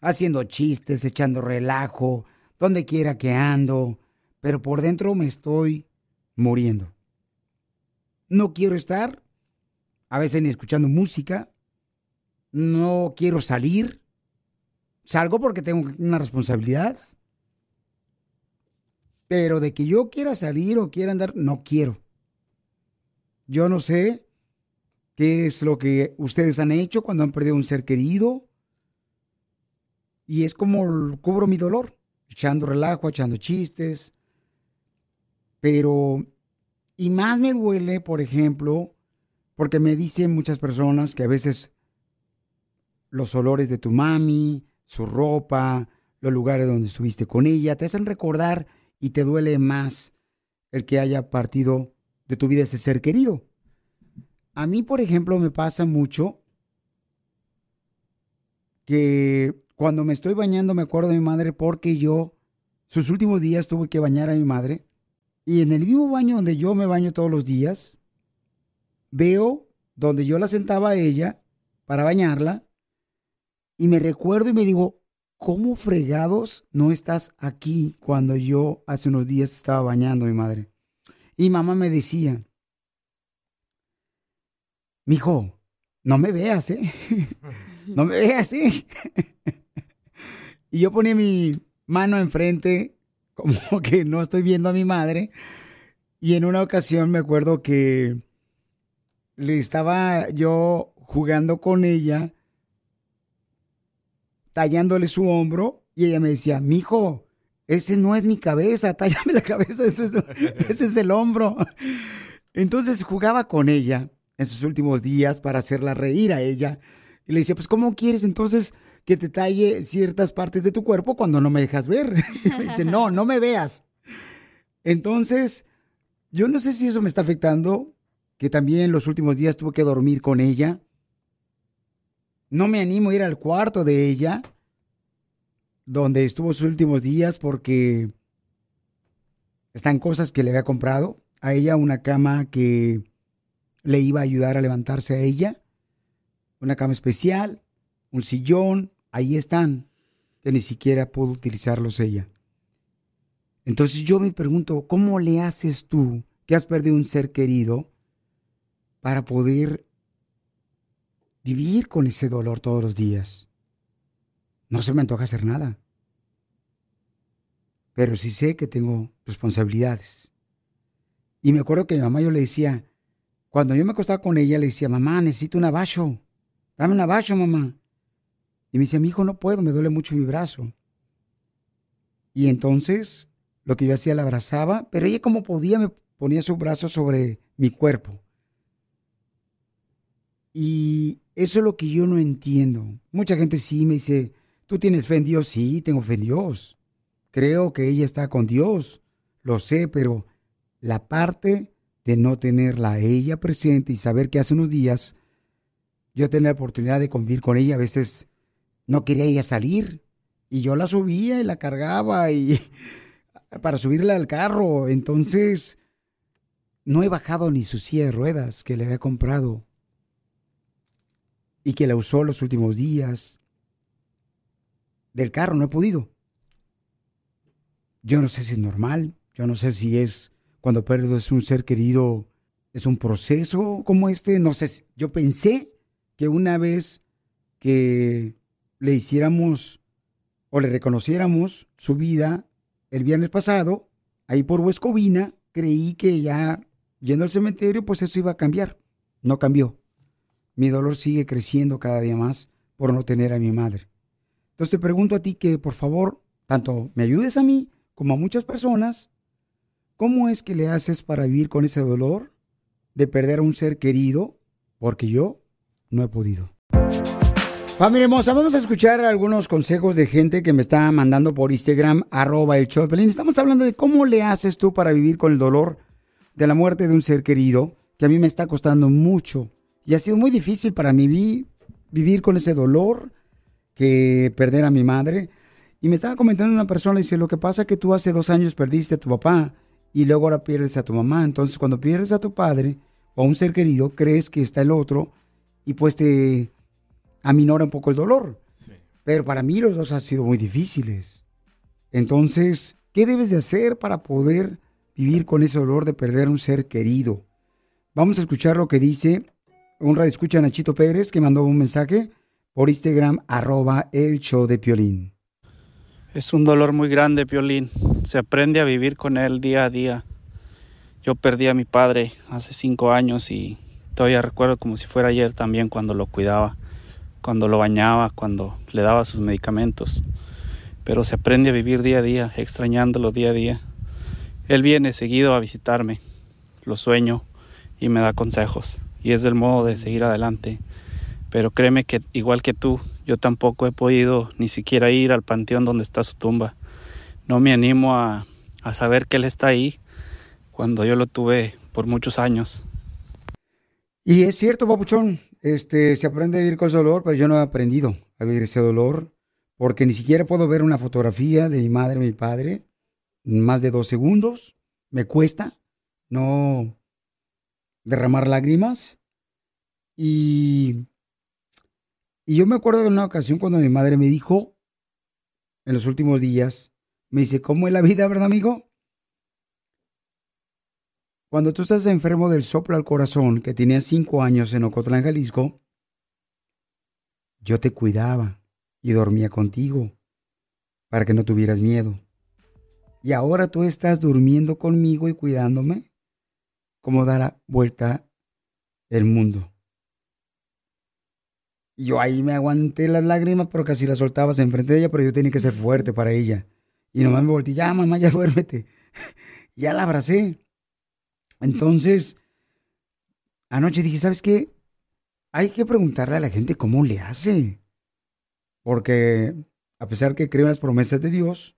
haciendo chistes, echando relajo, donde quiera que ando, pero por dentro me estoy muriendo. No quiero estar, a veces ni escuchando música, no quiero salir, salgo porque tengo una responsabilidad, pero de que yo quiera salir o quiera andar, no quiero. Yo no sé qué es lo que ustedes han hecho cuando han perdido un ser querido. Y es como cubro mi dolor, echando relajo, echando chistes. Pero, y más me duele, por ejemplo, porque me dicen muchas personas que a veces los olores de tu mami, su ropa, los lugares donde estuviste con ella, te hacen recordar y te duele más el que haya partido de tu vida ese ser querido. A mí, por ejemplo, me pasa mucho que cuando me estoy bañando me acuerdo de mi madre porque yo sus últimos días tuve que bañar a mi madre y en el mismo baño donde yo me baño todos los días, veo donde yo la sentaba a ella para bañarla y me recuerdo y me digo, ¿cómo fregados no estás aquí cuando yo hace unos días estaba bañando a mi madre? Y mamá me decía, mijo, no me veas, ¿eh? [LAUGHS] no me veas, ¿eh? y yo ponía mi mano enfrente, como [LAUGHS] que no estoy viendo a mi madre. Y en una ocasión me acuerdo que le estaba yo jugando con ella, tallándole su hombro, y ella me decía, mijo, ese no es mi cabeza, tállame la cabeza, ese es, ese es el hombro. [LAUGHS] Entonces jugaba con ella en sus últimos días para hacerla reír a ella. Y le decía, pues, ¿cómo quieres entonces que te talle ciertas partes de tu cuerpo cuando no me dejas ver? [LAUGHS] Y dice, no, no me veas. Entonces, yo no sé si eso me está afectando, que también los últimos días tuve que dormir con ella. No me animo a ir al cuarto de ella, donde estuvo sus últimos días, porque están cosas que le había comprado. A ella una cama que le iba a ayudar a levantarse a ella. Una cama especial, un sillón, ahí están, que ni siquiera pudo utilizarlos ella. Entonces yo me pregunto, ¿cómo le haces tú que has perdido un ser querido para poder vivir con ese dolor todos los días? No se me antoja hacer nada. Pero sí sé que tengo responsabilidades. Y me acuerdo que mi mamá yo le decía, cuando yo me acostaba con ella, le decía, mamá, necesito un abacho. Dame un abacho, mamá. Y me decía, mi hijo, no puedo, me duele mucho mi brazo. Y entonces, lo que yo hacía, la abrazaba, pero ella como podía me ponía su brazo sobre mi cuerpo. Y eso es lo que yo no entiendo. Mucha gente sí me dice, ¿tú tienes fe en Dios? Sí, tengo fe en Dios. Creo que ella está con Dios. Lo sé, pero la parte de no tenerla a ella presente y saber que hace unos días yo tenía la oportunidad de convivir con ella, a veces no quería ella salir y yo la subía y la cargaba y [LAUGHS] para subirla al carro, entonces no he bajado ni su silla de ruedas que le había comprado y que la usó los últimos días. Del carro no he podido. Yo no sé si es normal, yo no sé si es cuando pierdes un ser querido, es un proceso como este. No sé, yo pensé que una vez que le hiciéramos o le reconociéramos su vida el viernes pasado, ahí por Huescovina, creí que ya yendo al cementerio, pues eso iba a cambiar. No cambió. Mi dolor sigue creciendo cada día más por no tener a mi madre. Entonces te pregunto a ti que por favor, tanto me ayudes a mí como a muchas personas ¿Cómo es que le haces para vivir con ese dolor de perder a un ser querido? Porque yo no he podido. Familia hermosa, vamos a escuchar algunos consejos de gente que me está mandando por Instagram, arroba el show. Estamos hablando de cómo le haces tú para vivir con el dolor de la muerte de un ser querido, que a mí me está costando mucho. Y ha sido muy difícil para mí vivir con ese dolor que perder a mi madre. Y me estaba comentando una persona, dice, lo que pasa es que tú hace dos años perdiste a tu papá y luego ahora pierdes a tu mamá. Entonces, cuando pierdes a tu padre o a un ser querido, crees que está el otro y pues te aminora un poco el dolor. Pero para mí los dos han sido muy difíciles. Entonces, ¿qué debes de hacer para poder vivir con ese dolor de perder a un ser querido? Vamos a escuchar lo que dice un radio escucha Nachito Pérez que mandó un mensaje por Instagram arroba el show de Piolín. Es un dolor muy grande, Piolín. Se aprende a vivir con él día a día. Yo perdí a mi padre hace cinco años y Todavía recuerdo como si fuera ayer también cuando lo cuidaba, cuando lo bañaba, cuando le daba sus medicamentos. Pero se aprende a vivir día a día, extrañándolo día a día. Él viene seguido a visitarme, lo sueño y me da consejos. Y es del modo de seguir adelante. Pero créeme que igual que tú, yo tampoco he podido ni siquiera ir al panteón donde está su tumba. No me animo a, a saber que él está ahí cuando yo lo tuve por muchos años. Y es cierto, papuchón, este, se aprende a vivir con ese dolor, pero yo no he aprendido a vivir ese dolor porque ni siquiera puedo ver una fotografía de mi madre o mi padre en más de dos segundos. Me cuesta no derramar lágrimas. Y, y yo me acuerdo de una ocasión cuando mi madre me dijo, en los últimos días, me dice, ¿cómo es la vida, verdad, amigo? Cuando tú estás enfermo del soplo al corazón, que tenías cinco años en Ocotlán, Jalisco, yo te cuidaba y dormía contigo para que no tuvieras miedo. Y ahora tú estás durmiendo conmigo y cuidándome. ¿Cómo da la vuelta el mundo? Y yo ahí me aguanté las lágrimas, pero casi las soltabas enfrente de ella, pero yo tenía que ser fuerte para ella. Y nomás me volteé, ya mamá, ya [LAUGHS] duérmete. ya la abracé. Entonces, anoche dije, ¿sabes qué? Hay que preguntarle a la gente cómo le hace. Porque a pesar que creo en las promesas de Dios,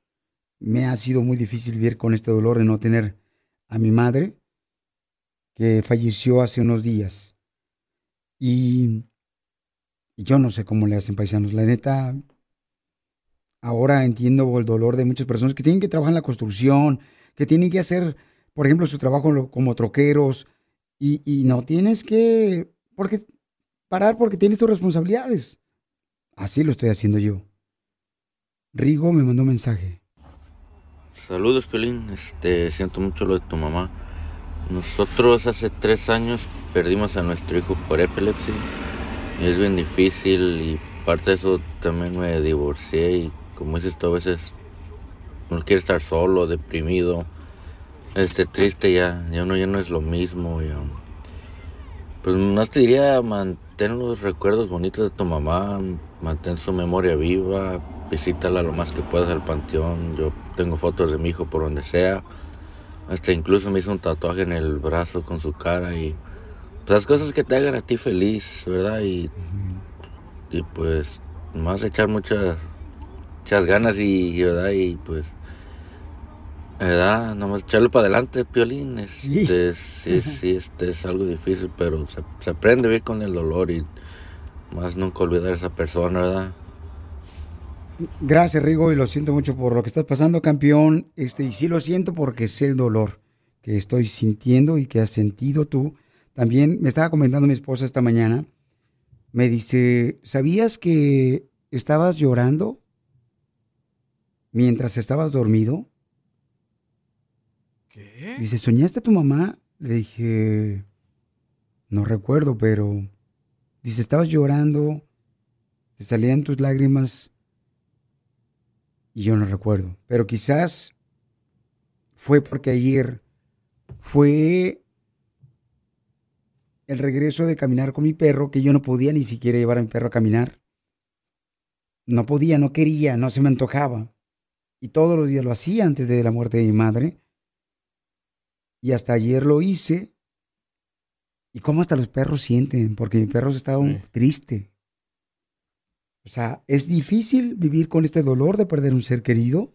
me ha sido muy difícil vivir con este dolor de no tener a mi madre, que falleció hace unos días. Y, y yo no sé cómo le hacen paisanos. La neta, ahora entiendo el dolor de muchas personas que tienen que trabajar en la construcción, que tienen que hacer, por ejemplo, su trabajo como troqueros, y, no tienes que porque, parar porque tienes tus responsabilidades. Así lo estoy haciendo yo. Rigo me mandó un mensaje. Saludos, Pelín. Este, siento mucho lo de tu mamá. Nosotros hace tres años perdimos a nuestro hijo por epilepsia. Es bien difícil y parte de eso también me divorcié y como dices tú a veces uno quiere estar solo, deprimido, este triste ya, ya uno ya no es lo mismo. Ya. Pues más te diría mantén los recuerdos bonitos de tu mamá, mantén su memoria viva, visítala lo más que puedas al panteón. Yo tengo fotos de mi hijo por donde sea. Hasta incluso me hizo un tatuaje en el brazo con su cara y pues, las cosas que te hagan a ti feliz, ¿verdad? Y, y pues más echar muchas, muchas ganas y, ¿verdad? Y pues, ¿verdad? Nomás echarle para adelante, Piolín. Este, sí, sí, este es algo difícil, pero se, se aprende a vivir con el dolor y más nunca olvidar a esa persona, ¿verdad? Gracias, Rigo, y lo siento mucho por lo que estás pasando, campeón. Este, y sí lo siento porque sé el dolor que estoy sintiendo y que has sentido tú. También me estaba comentando mi esposa esta mañana. Me dice, ¿sabías que estabas llorando mientras estabas dormido? ¿Qué? Dice, ¿soñaste a tu mamá? Le dije, no recuerdo, pero... Dice, estabas llorando, te salían tus lágrimas y yo no recuerdo. Pero quizás fue porque ayer fue el regreso de caminar con mi perro, que yo no podía ni siquiera llevar a mi perro a caminar. No podía, no quería, no se me antojaba. Y todos los días lo hacía antes de la muerte de mi madre. Y hasta ayer lo hice. Y cómo hasta los perros sienten, porque mi perro estaba triste. O sea, es difícil vivir con este dolor de perder un ser querido.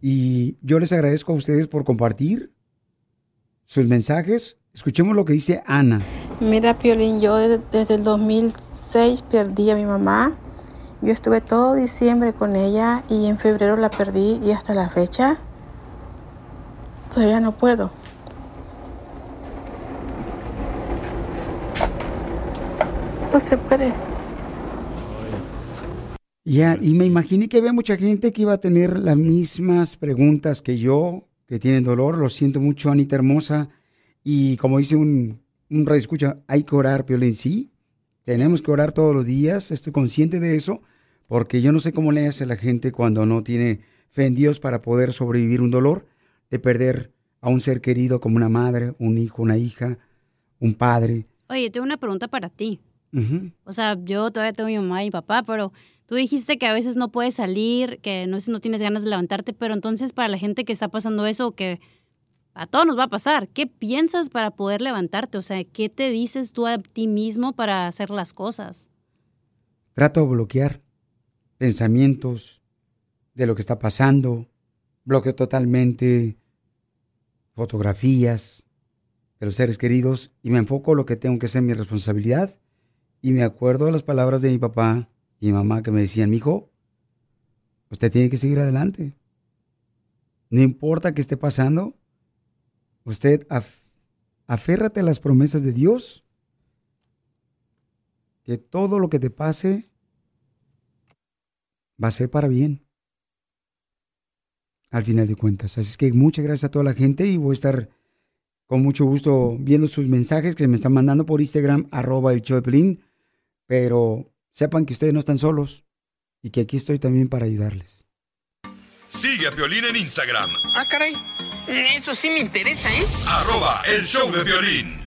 Y yo les agradezco a ustedes por compartir sus mensajes. Escuchemos lo que dice Ana. Mira, Piolín, yo desde, desde el 2006 perdí a mi mamá. Yo estuve todo diciembre con ella y en febrero la perdí y hasta la fecha todavía no puedo. No se puede. Ya, y me imaginé que había mucha gente que iba a tener las mismas preguntas que yo, que tienen dolor. Lo siento mucho, Anita hermosa. Y como dice un, un radio escucha, hay que orar, Piolín. Sí, tenemos que orar todos los días. Estoy consciente de eso, porque yo no sé cómo le hace la gente cuando no tiene fe en Dios para poder sobrevivir un dolor de perder a un ser querido como una madre, un hijo, una hija, un padre. Oye, tengo una pregunta para ti. O sea, yo todavía tengo mi mamá y mi papá, pero tú dijiste que a veces no puedes salir, que veces no tienes ganas de levantarte, pero entonces para la gente que está pasando eso, que a todos nos va a pasar, ¿qué piensas para poder levantarte? O sea, ¿qué te dices tú a ti mismo para hacer las cosas? Trato de bloquear pensamientos de lo que está pasando. Bloqueo totalmente fotografías de los seres queridos y me enfoco en lo que tengo que ser mi responsabilidad. Y me acuerdo de las palabras de mi papá y mi mamá que me decían, mijo, usted tiene que seguir adelante. No importa qué esté pasando, usted af- aférrate a las promesas de Dios, que todo lo que te pase va a ser para bien. Al final de cuentas. Así es que muchas gracias a toda la gente y voy a estar con mucho gusto viendo sus mensajes que se me están mandando por Instagram, arroba el. Pero sepan que ustedes no están solos y que aquí estoy también para ayudarles. Sigue a Piolín en Instagram, Ah, caray. Eso sí me interesa, ¿eh? arroba el show de violín.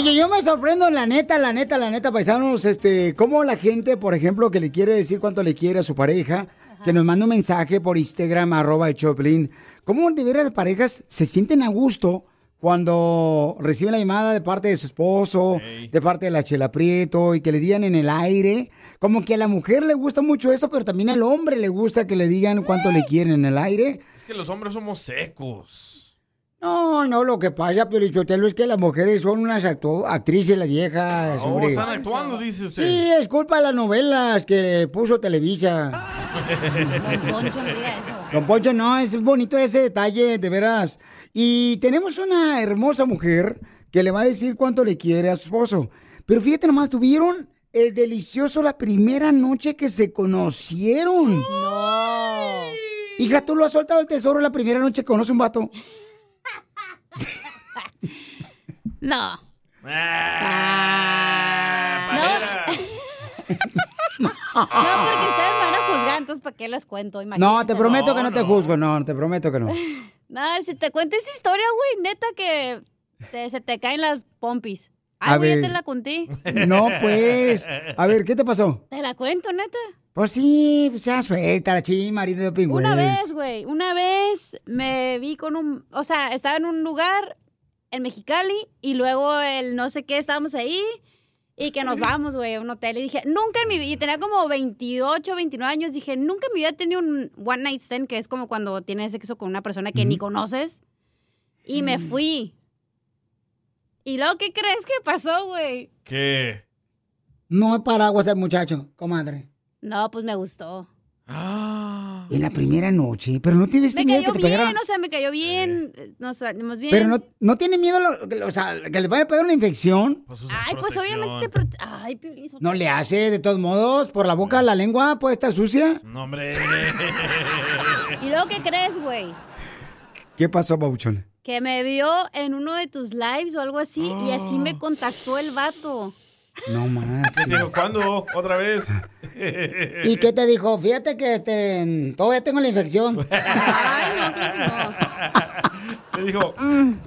Oye, yo me sorprendo, la neta, la neta, la neta, paisanos, este, cómo la gente, por ejemplo, que le quiere decir cuánto le quiere a su pareja, que nos manda un mensaje por Instagram, arroba el Choplin, cómo de veras las parejas se sienten a gusto cuando reciben la llamada de parte de su esposo, de parte de la Chela Prieto, y que le digan en el aire, como que a la mujer le gusta mucho eso, pero también al hombre le gusta que le digan cuánto le quieren en el aire. Es que los hombres somos secos. No, no, lo que pasa, Pelichotelo, es que las mujeres son unas actrices, las viejas, Oh, están actuando, dice usted. Sí, es culpa de las novelas que puso Televisa. [LAUGHS] Poncho, no diga eso. Don Poncho, no, es bonito ese detalle, de veras. Y tenemos una hermosa mujer que le va a decir cuánto le quiere a su esposo. Pero fíjate nomás, tuvieron el delicioso la primera noche que se conocieron. No. Hija, ¿tú lo has soltado el tesoro la primera noche que conoce un vato? No. [LAUGHS] No, porque ustedes me van a juzgar, entonces ¿para qué les cuento? No, te prometo que no te juzgo, no, te prometo que no. [LAUGHS] No, si te cuento esa historia, güey, neta que te- se te caen las pompis. A Ay, güey, ya te la conté. No, pues. A ver, ¿qué te pasó? Te la cuento, neta. Pues sí, pues sea suelta la ching, marido de. Una vez, güey, una vez me vi con un, o sea, estaba en un lugar en Mexicali y luego el no sé qué, estábamos ahí y que nos vamos, güey, a un hotel. Y dije, nunca en mi vida, y tenía como 28, 29 años, dije, nunca en mi vida he tenido un one night stand, que es como cuando tienes sexo con una persona que ni conoces. Y me fui. ¿Y luego qué crees que pasó, güey? ¿Qué? No es paraguas el muchacho, comadre. No, pues me gustó. En la primera noche, pero no tienes Me miedo cayó que te bien, o sea, me cayó bien, eh, nos salimos bien. Pero no, no tiene miedo, lo- o sea, que le vaya a pegar una infección. Ay, pues obviamente te... prote- Ay, Piolín, No le hace, de todos modos, por la boca, la lengua puede estar sucia. No, hombre. ¿Y luego qué crees, güey? ¿Qué pasó, babuchona? Que me vio en uno de tus lives o algo así y así me contactó el vato. No más. ¿Qué te dijo? ¿Cuándo? ¿Otra vez? [LAUGHS] ¿Y qué te dijo? Fíjate que este, todavía tengo la infección. [LAUGHS] Te Le dijo,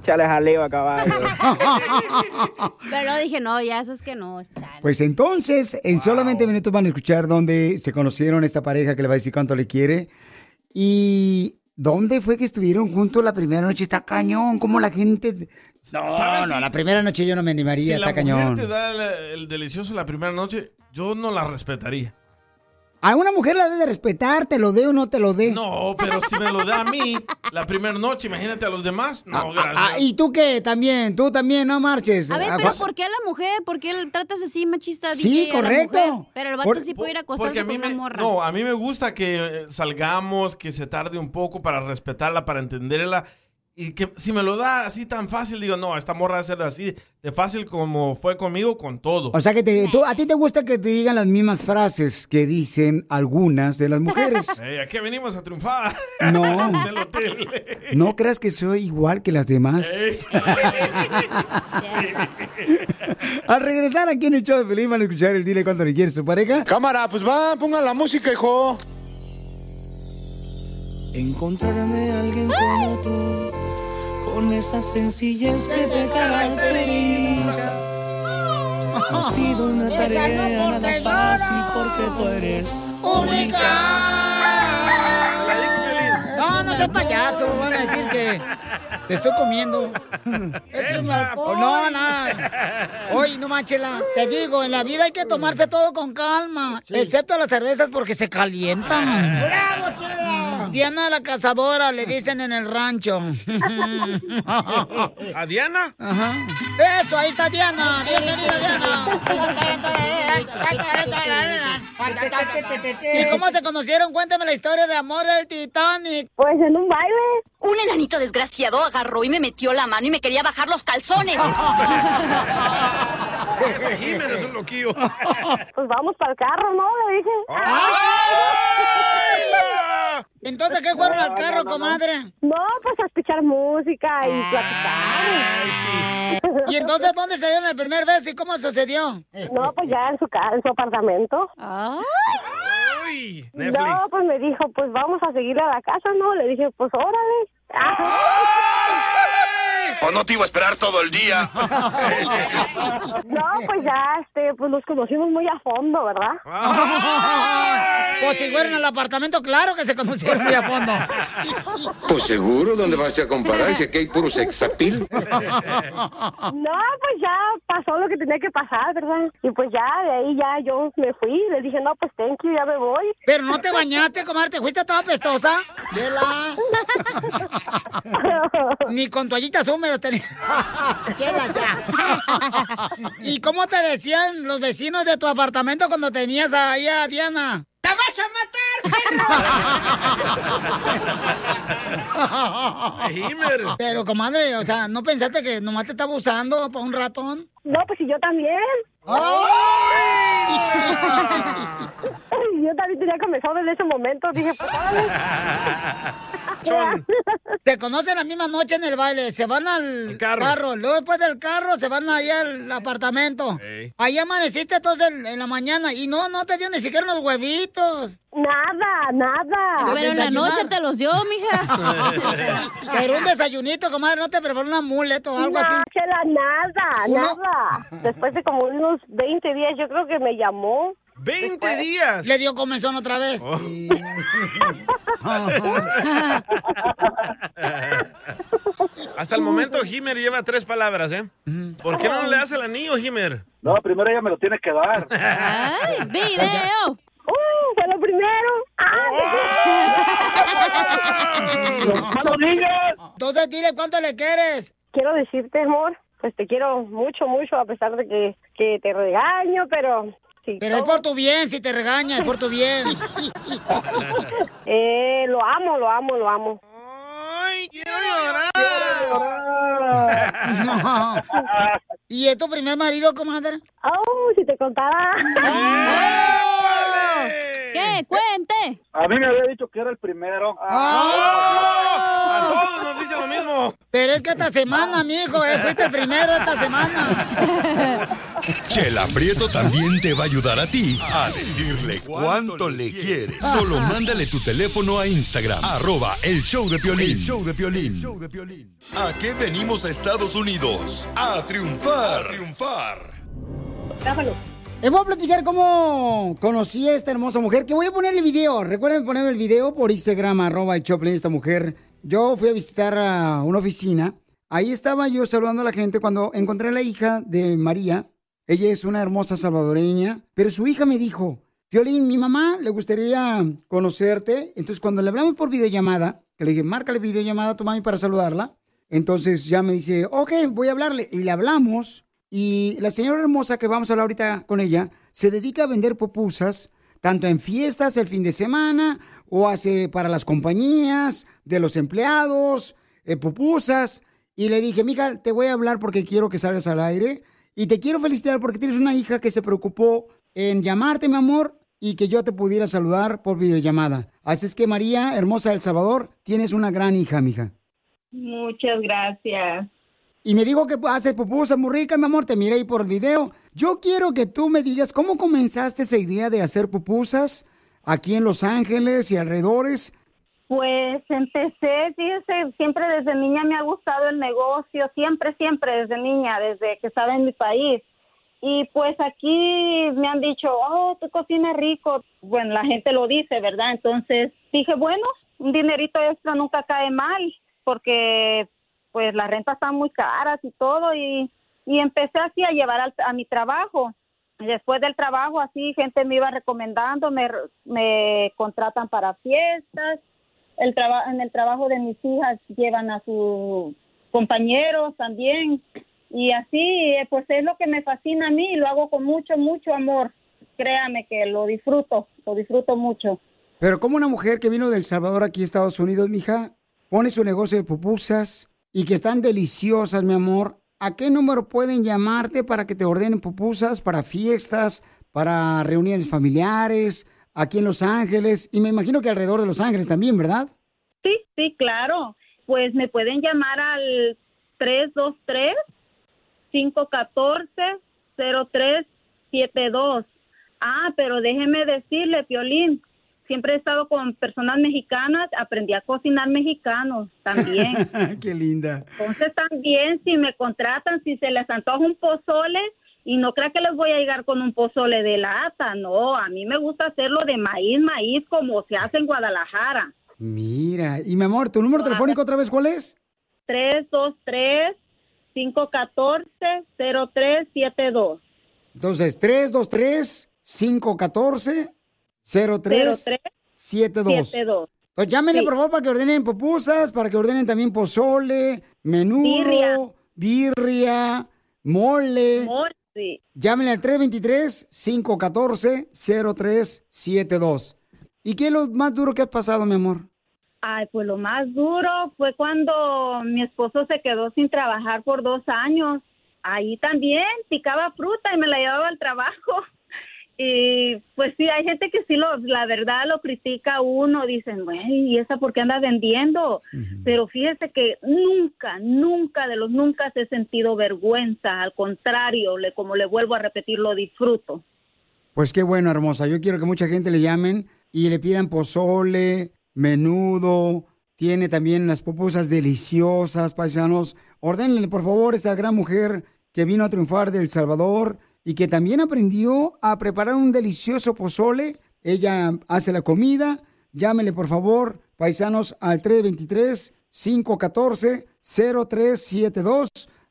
chale jaleo a caballo. [LAUGHS] Pero luego dije, no, ya sabes que no. chale. Pues entonces, en solamente minutos van a escuchar dónde se conocieron esta pareja que le va a decir cuánto le quiere. Y dónde fue que estuvieron juntos la primera noche. Está cañón, como la gente. No, ¿Sabes no, si- la primera noche yo no me animaría, si la está mujer cañón. te da el, el delicioso la primera noche, yo no la respetaría. A una mujer la debe de respetar, te lo dé o no te lo dé. No, pero si me lo da a mí la primera noche, imagínate a los demás. No, gracias. Ah, ¿Y tú qué? También, tú también, no marches. A ver, Ah, pero ¿por qué a la mujer? ¿Por qué le tratas así machista? Sí, DJ, a la correcto. mujer? Pero el vato Por- sí puede ir a acostarse a mí con una morra. no, a mí me gusta que eh, salgamos, que se tarde un poco para respetarla, para entenderla. Y que si me lo da así tan fácil, digo, no, esta morra va a ser así de fácil como fue conmigo con todo. O sea que te- tú- a ti te gusta que te digan las mismas frases que dicen algunas de las mujeres. [LAUGHS] Ey, aquí venimos a triunfar. No. [LAUGHS] Del hotel. No creas que soy igual que las demás. [LAUGHS] Al regresar aquí en el show de Feliz van a escuchar el dile cuánto le quieres a tu pareja. Cámara, pues va, pongan la música, hijo. Encontrarme a alguien como tú, con esa sencillez que te caracteriza. Ha sido una tarea nada fácil porque tú eres No, no seas payaso. Van a decir que te estoy comiendo. [LAUGHS] Échame alcohol. No, nada. Oye, no manchela. Te digo, en la vida hay que tomarse todo con calma. Excepto las cervezas porque se calientan. ¡Bravo, Chela! Diana la cazadora, le dicen en el rancho. [LAUGHS] ¿A Diana? Ajá. Eso, ahí está Diana. Bienvenida, Diana. ¿Y cómo se conocieron? Cuéntame la historia de amor del Titanic. Pues en un baile. Un enanito desgraciado agarró y me metió la mano y me quería bajar los calzones. Ese Jiménez es un loquillo. Pues vamos para el carro, ¿no? Le dije. Entonces, ¿qué fueron al carro, comadre? No, pues a escuchar música y platicar. ¿Y entonces dónde se dieron el primer beso y cómo sucedió? No, pues ya en su casa, en su apartamento. No, pues me dijo, pues vamos a seguirle a la casa, ¿no? Le dije, pues órale. O no te iba a esperar todo el día. [LAUGHS] No, pues ya, este, pues nos conocimos muy a fondo, ¿verdad? Pues si fueron al apartamento, claro que se conocieron muy a fondo. Pues seguro, ¿dónde vas a comparar? Si aquí hay puro sexapil. No, pues ya pasó lo que tenía que pasar, ¿verdad? Y pues ya, de ahí ya yo me fui. Le dije, no, pues thank you, ya me voy. Pero no te bañaste, comadre, te fuiste toda pestosa. Chela. [LAUGHS] Ni con toallitas húmedas tenía. [LAUGHS] Chela, ya. [LAUGHS] ¿Y cómo te decían los vecinos de tu apartamento cuando tenías ahí a Diana? ¡La vas a matar, Pero, comadre, o sea, ¿no pensaste que nomás te estaba usando para un ratón? No, pues y yo también. [LAUGHS] Yo también tenía comenzado desde ese momento. Dije, pues [LAUGHS] Te conocen la misma noche en el baile, se van al carro. luego después del carro se van ahí al apartamento. Ahí amaneciste entonces en, en la mañana y no, no te dio ni siquiera unos huevitos. Nada, nada. Pero en la noche te los dio, mija. [LAUGHS] Pero un desayunito, comadre, no te preparó un amuleto o algo no, así. Chela, nada, ¿Uno? nada. Después de como unos 20 días, yo creo que me llamó. ¡20 días! Le dio comezón otra vez. [LAUGHS] Hasta el momento, Himer lleva tres palabras, ¿eh? ¿Por qué no le das el anillo, Himer? No, primero ella me lo tiene que dar. [LAUGHS] ¡Ay, video! ¡Uh, fue lo primero! ¡No lo digas! Entonces dile cuánto le quieres. Quiero decirte, amor, pues te quiero mucho, mucho, a pesar de que, que te regaño, pero... Sí, Pero es por tu bien, si te regaña, es por tu bien. [LAUGHS] eh, lo amo, lo amo, lo amo. ¡Ay, quiero No. ¿Y es tu primer marido, comadre? ¡Oh, si te contara! [LAUGHS] ¿Qué? ¡Cuente! A mí me había dicho que era el primero. A todos nos dice lo mismo. Pero es que esta semana, mijo, eh, fuiste el primero esta semana. Chela Prieto también te va a ayudar a ti a decirle cuánto le quiere. Solo mándale tu teléfono a Instagram, arroba el show de Piolín. El show de Piolín. ¿A qué venimos a Estados Unidos? A triunfar. A triunfar. Les voy a platicar cómo conocí a esta hermosa mujer, que voy a poner el video. Recuerden ponerme el video por Instagram, arroba el Choplin, esta mujer. Yo fui a visitar a una oficina. Ahí estaba yo saludando a la gente cuando encontré a la hija de María. Ella es una hermosa salvadoreña, pero su hija me dijo, Violín, mi mamá le gustaría conocerte. Entonces cuando le hablamos por videollamada, que le dije, márcale videollamada a tu mami para saludarla. Entonces ya me dice, ok, voy a hablarle. Y le hablamos. Y la señora hermosa que vamos a hablar ahorita con ella se dedica a vender pupusas, tanto en fiestas el fin de semana o hace para las compañías de los empleados, eh, pupusas. Y le dije, mija, te voy a hablar porque quiero que salgas al aire. Y te quiero felicitar porque tienes una hija que se preocupó en llamarte, mi amor, y que yo te pudiera saludar por videollamada. Así es que María, hermosa del Salvador, tienes una gran hija, mija. Muchas gracias. Y me dijo que hace pupusas muy ricas, mi amor, te miré ahí por el video. Yo quiero que tú me digas cómo comenzaste esa idea de hacer pupusas aquí en Los Ángeles y alrededores. Pues empecé, fíjese, siempre desde niña me ha gustado el negocio, siempre, siempre desde niña, desde que estaba en mi país. Y pues aquí me han dicho, oh, tú cocinas rico. Bueno, la gente lo dice, ¿verdad? Entonces dije, bueno, un dinerito extra nunca cae mal, porque pues las rentas están muy caras y todo. Y, y empecé así a llevar al- a mi trabajo. Después del trabajo, así gente me iba recomendando, me, me contratan para fiestas. El traba- en el trabajo de mis hijas llevan a sus compañeros también. Y así, eh, pues es lo que me fascina a mí y lo hago con mucho, mucho amor. Créame que lo disfruto, lo disfruto mucho. Pero como una mujer que vino del Salvador aquí a Estados Unidos, mija, pone su negocio de pupusas y que están deliciosas, mi amor, ¿a qué número pueden llamarte para que te ordenen pupusas para fiestas, para reuniones familiares, aquí en Los Ángeles? Y me imagino que alrededor de Los Ángeles también, ¿verdad? Sí, sí, claro. Pues me pueden llamar al 323-514-0372. Ah, pero déjeme decirle, Piolín, siempre he estado con personas mexicanas, aprendí a cocinar mexicanos también. [LAUGHS] Qué linda. Entonces también si me contratan, si se les antoja un pozole, y no crea que les voy a llegar con un pozole de lata, no, a mí me gusta hacerlo de maíz, maíz, como se hace en Guadalajara. Mira, y mi amor, ¿tu número telefónico otra vez cuál es? 323-514-0372. Entonces, 323-514-0372. 72. Entonces, llámenle, Sí. por favor, para que ordenen pupusas, para que ordenen también pozole, menudo, birria, mole. Sí. Llámenle al 323-514-0372. ¿Y qué es lo más duro que ha pasado, mi amor? Ay, pues lo más duro fue cuando mi esposo se quedó sin trabajar por dos años. Ahí también picaba fruta y me la llevaba al trabajo. Y pues sí, hay gente que sí, lo, la verdad, lo critica a uno. Dicen, ¿y esa por qué anda vendiendo? Pero fíjese que nunca, nunca de los nunca he sentido vergüenza. Al contrario, le, como le vuelvo a repetir, lo disfruto. Pues qué bueno, hermosa. Yo quiero que mucha gente le llamen y le pidan pozole, menudo. Tiene también las pupusas deliciosas, paisanos. Ordénenle, por favor, esta gran mujer que vino a triunfar del Salvador y que también aprendió a preparar un delicioso pozole. Ella hace la comida. Llámenle, por favor, paisanos, al 323-514-0372.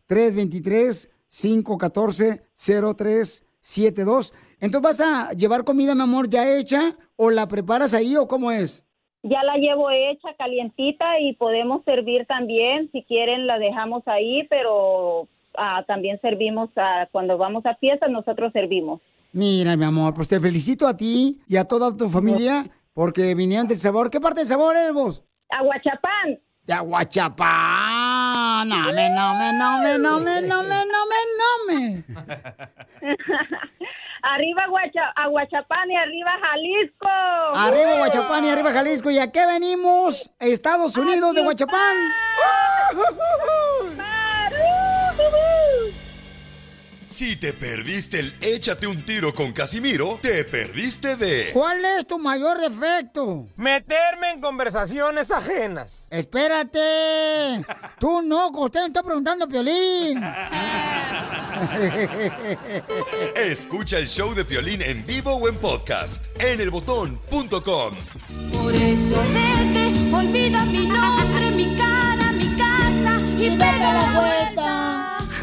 323-514-0372. Entonces, ¿vas a llevar comida, mi amor, ya hecha o la preparas ahí o cómo es? Ya la llevo hecha, calientita y podemos servir también. Si quieren, la dejamos ahí, pero también servimos a, cuando vamos a fiestas, nosotros servimos. Mira, mi amor, pues te felicito a ti y a toda tu familia porque vinieron del sabor. ¿Qué parte del sabor eres vos? Aguachapán. De Aguachapán. No me, no me, no me, no me, no me, no me, no me. [LAUGHS] arriba Aguacha- Aguachapán y arriba Jalisco. Arriba Aguachapán y arriba Jalisco. ¿Y a qué venimos? Estados Unidos de Aguachapán. Si te perdiste el échate un tiro con Casimiro, te perdiste de... ¿Cuál es tu mayor defecto? Meterme en conversaciones ajenas. Espérate. Tú no, usted me está preguntando, Piolín. Escucha el show de Piolín en vivo o en podcast en elbotón.com. Por eso vete,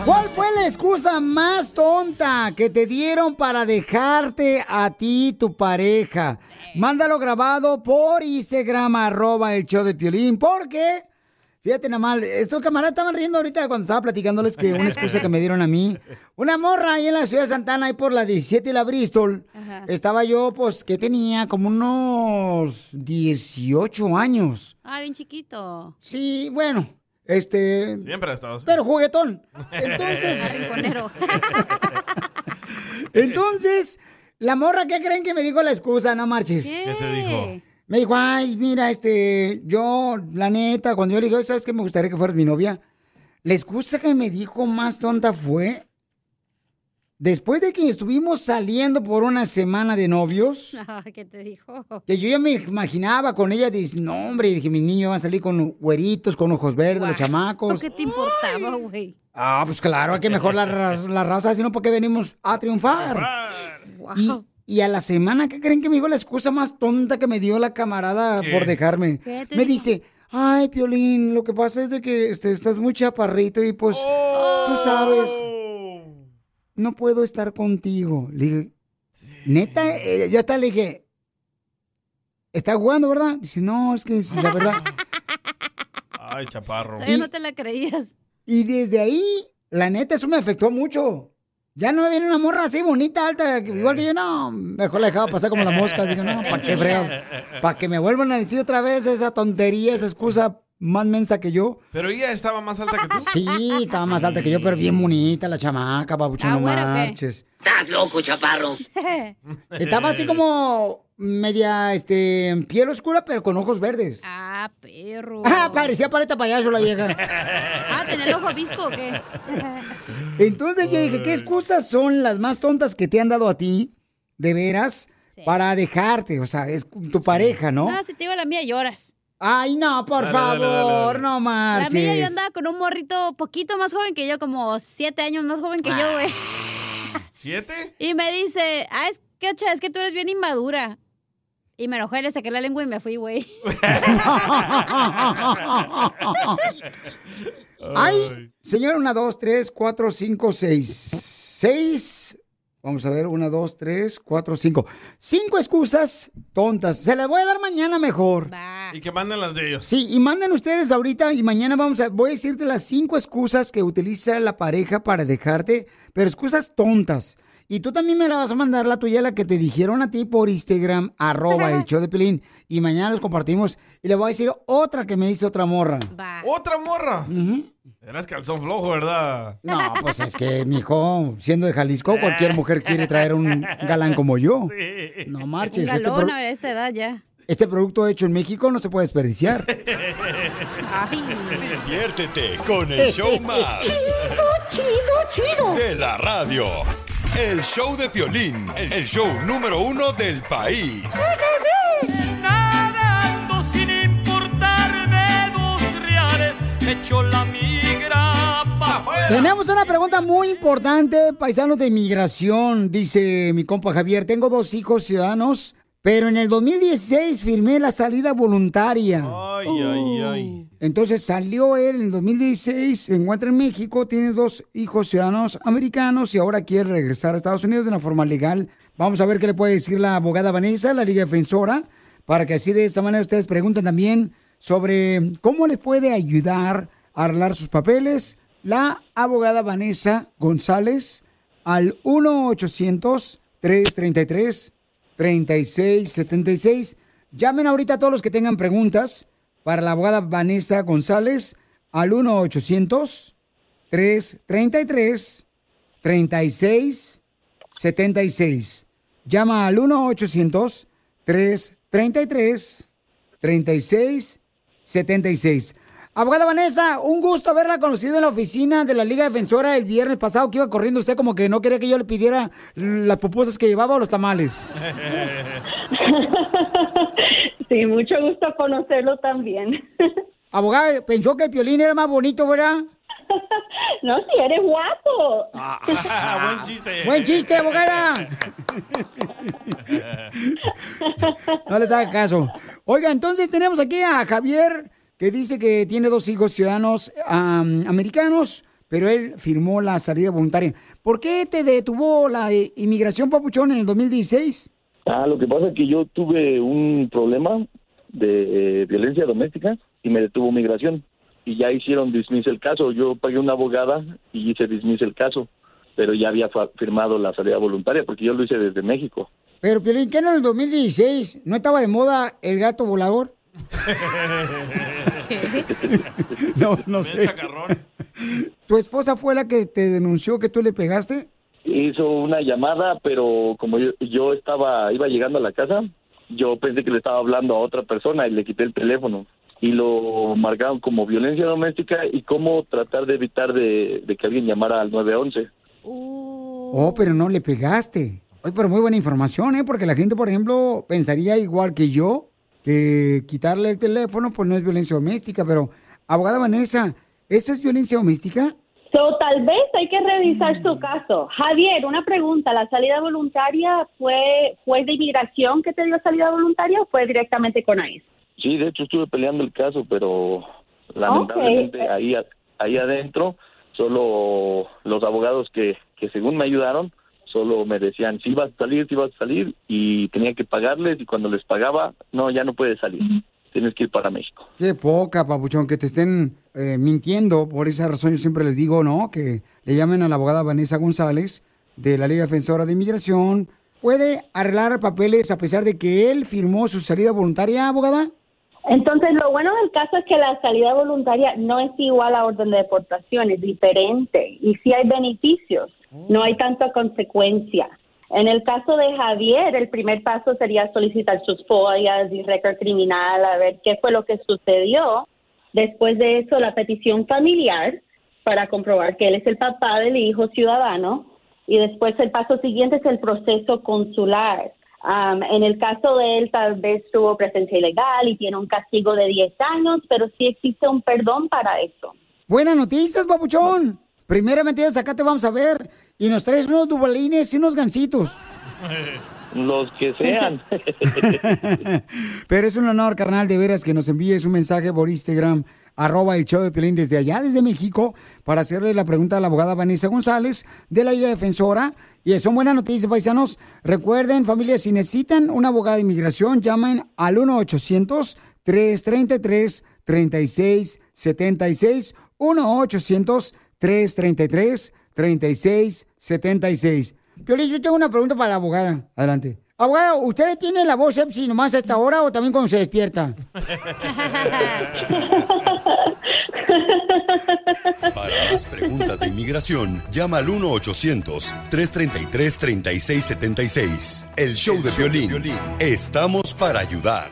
¿Cuál fue la excusa más tonta que te dieron para dejarte a ti tu pareja? Mándalo grabado por Instagram, arroba el show de Piolín, porque... Fíjate nada mal, estos camaradas estaban riendo ahorita cuando estaba platicándoles que una excusa que me dieron a mí. Una morra ahí en la ciudad de Santana, ahí por la 17 y la Bristol. Ajá. Estaba yo, pues, que tenía como unos 18 años. Ah, bien chiquito. Sí, bueno, este... Siempre ha estado así. Pero juguetón. Entonces... [LAUGHS] Rinconero. [LAUGHS] [LAUGHS] Entonces, la morra, ¿qué creen que me dijo la excusa? No marches. ¿Qué te dijo? Me dijo, ay, mira, este, yo, la neta, cuando yo le dije, ¿sabes qué? Me gustaría que fueras mi novia. La excusa que me dijo más tonta fue, después de que estuvimos saliendo por una semana de novios, [LAUGHS] ¿Qué te dijo? que yo ya me imaginaba con ella, dice, no, hombre, dije, mis niños van a salir con güeritos, con ojos verdes, los chamacos. ¿Qué te importaba, güey? Ah, pues claro, hay que mejorar la, ra- la raza, sino porque venimos a triunfar. Y, y a la semana, ¿qué creen que me dijo la excusa más tonta que me dio la camarada ¿Qué? por dejarme? ¿Qué te Me dijo? dice, ay, Piolín, lo que pasa es de que este, estás muy chaparrito y pues, tú sabes, no puedo estar contigo. Le dije, neta, Eh, yo hasta le dije, ¿está jugando, verdad? Dice, no, es que es la verdad. [LAUGHS] Ay, chaparro. Todavía no te la creías. Y desde ahí, la neta, eso me afectó mucho. Ya no me viene una morra así bonita, alta, que- igual que yo, no. Mejor la dejaba pasar como las moscas. Digo, no, ¿para qué fregas? Para que me vuelvan a decir otra vez esa tontería, esa excusa más mensa que yo. Pero ella estaba más alta que tú. Sí, estaba más alta que yo, pero bien bonita la chamaca, papucho, no marches. Estás loco, chaparro. [LAUGHS] Estaba así como media, este, piel oscura, pero con ojos verdes. Ah, perro. [LAUGHS] Ah, parecía paleta payaso la vieja. [LAUGHS] Ah, ¿tenía el ojo visco o qué? Entonces yo dije, ¿qué excusas son las más tontas que te han dado a ti, de veras, para dejarte? O sea, es tu pareja, ¿no? No, si te digo la mía, lloras. Ay, no, por Dale, favor, dale, dale. no La marches. mía yo andaba con un morrito poquito más joven que yo, como siete años más joven que yo, güey. [LAUGHS] ¿Siete? Y me dice, ah, es que, es que tú eres bien inmadura. Y me enojé, le saqué la lengua y me fui, güey. [LAUGHS] Ay, señor, una, dos, tres, cuatro, cinco, seis. Seis. Vamos a ver, una, dos, tres, cuatro, cinco. Cinco excusas tontas. Se las voy a dar mañana mejor. Y que manden las de ellos. Sí, y manden ustedes ahorita y mañana vamos a, voy a decirte las cinco excusas que utiliza la pareja para dejarte, pero excusas tontas. Y tú también me la vas a mandar la tuya, la que te dijeron a ti por Instagram, [LAUGHS] arroba el show de Pelín. Y mañana los compartimos. Y le voy a decir otra que me dice otra morra. ¿Otra morra? Eras calzón flojo, ¿verdad? No, pues es que, mijo, siendo de Jalisco, cualquier mujer quiere traer un galán como yo. No marches. Este, galón pro- a esta edad ya. este producto hecho en México no se puede desperdiciar. Ay. Diviértete con el show [LAUGHS] más. Chido, chido, chido. De la radio. El show de Piolín, el show número uno del país. Nadando sin importarme dos reales, me echó la afuera. Tenemos una pregunta muy importante, paisanos de inmigración, dice mi compa Javier. Tengo dos hijos ciudadanos, pero en el 2016 firmé la salida voluntaria. Ay, ay, ay. Entonces salió él en el 2016, se encuentra en México, tiene dos hijos ciudadanos americanos y ahora quiere regresar a Estados Unidos de una forma legal. Vamos a ver qué le puede decir la abogada Vanessa, la Liga Defensora, para que así de esa manera ustedes pregunten también sobre cómo les puede ayudar a arreglar sus papeles. La abogada Vanessa González al 1-800-333-3676. Llamen ahorita todos los que tengan preguntas para la abogada Vanessa González al 1-800-333-3676. Llama al 1-800-333-3676. Abogada Vanessa, un gusto haberla conocido en la oficina de la Liga Defensora el viernes pasado que iba corriendo usted como que no quería que yo le pidiera las pupusas que llevaba o los tamales. [LAUGHS] Sí, mucho gusto conocerlo también. [LAUGHS] Abogada, pensó que el piolín era más bonito, ¿verdad? [LAUGHS] No, si eres guapo. Buen chiste. Buen chiste, abogada. No les haga caso. Oiga, entonces tenemos aquí a Javier, que dice que tiene dos hijos ciudadanos am, americanos, pero él firmó la salida voluntaria. ¿Por qué te detuvo la eh, inmigración, papuchón, en el 2016? Ah, lo que pasa es que yo tuve un problema de eh, violencia doméstica y me detuvo migración. Y ya hicieron dismiss el caso. Yo pagué una abogada y hice dismiss el caso. Pero ya había firmado la salida voluntaria porque yo lo hice desde México. Pero, Piolín, ¿qué no en el 2016 no estaba de moda el gato volador? [LAUGHS] No, no sé. ¿Tu esposa fue la que te denunció que tú le pegaste? Hizo una llamada, pero como yo, yo estaba, iba llegando a la casa, yo pensé que le estaba hablando a otra persona y le quité el teléfono. Y lo marcaron como violencia doméstica y cómo tratar de evitar de, de que alguien llamara al 911. Oh, pero no le pegaste. Oye, pero muy buena información, ¿eh? Porque la gente, por ejemplo, pensaría igual que yo, que quitarle el teléfono, pues no es violencia doméstica, pero, abogada Vanessa, ¿eso es violencia doméstica? So, tal vez hay que revisar su caso. Javier, una pregunta. ¿La salida voluntaria fue, fue de inmigración que te dio salida voluntaria o fue directamente con ICE? Sí, de hecho estuve peleando el caso, pero lamentablemente ahí, ahí adentro solo los abogados que, que según me ayudaron solo me decían si vas a salir, si vas a salir y tenía que pagarles y cuando les pagaba, no, ya no puedes salir, tienes que ir para México. Qué poca, papuchón, que te estén eh, mintiendo. Por esa razón yo siempre les digo, ¿no? Que le llamen a la abogada Vanessa González de la Liga Defensora de Inmigración. ¿Puede arreglar papeles a pesar de que él firmó su salida voluntaria, abogada? Entonces, lo bueno del caso es que la salida voluntaria no es igual a orden de deportación, es diferente. Y sí hay beneficios, no hay tanta consecuencia. En el caso de Javier, el primer paso sería solicitar sus follas y récord criminal, a ver qué fue lo que sucedió. Después de eso, la petición familiar para comprobar que él es el papá del hijo ciudadano. Y después el paso siguiente es el proceso consular. En el caso de él, tal vez tuvo presencia ilegal y tiene un castigo de 10 años, pero sí existe un perdón para eso. Buenas noticias, papuchón. Primeramente, acá te vamos a ver. Y nos traes unos dubalines y unos gancitos. Los que sean. [LAUGHS] Pero es un honor, carnal, de veras que nos envíes un mensaje por Instagram, arroba el show de Pelín desde allá, desde México, para hacerle la pregunta a la abogada Vanessa González de la Liga Defensora. Y son buenas noticias, paisanos. Recuerden, familia, si necesitan una abogada de inmigración, llamen al 1-800-333-3676. 1-800-333-3676. Piolín, yo tengo una pregunta para la abogada. Adelante. Abogada, ¿usted tiene la voz sepsi nomás a esta hora o también cuando se despierta? [LAUGHS] Para más preguntas de inmigración, llama al 1-800-333-3676. El show de violín. Estamos para ayudar.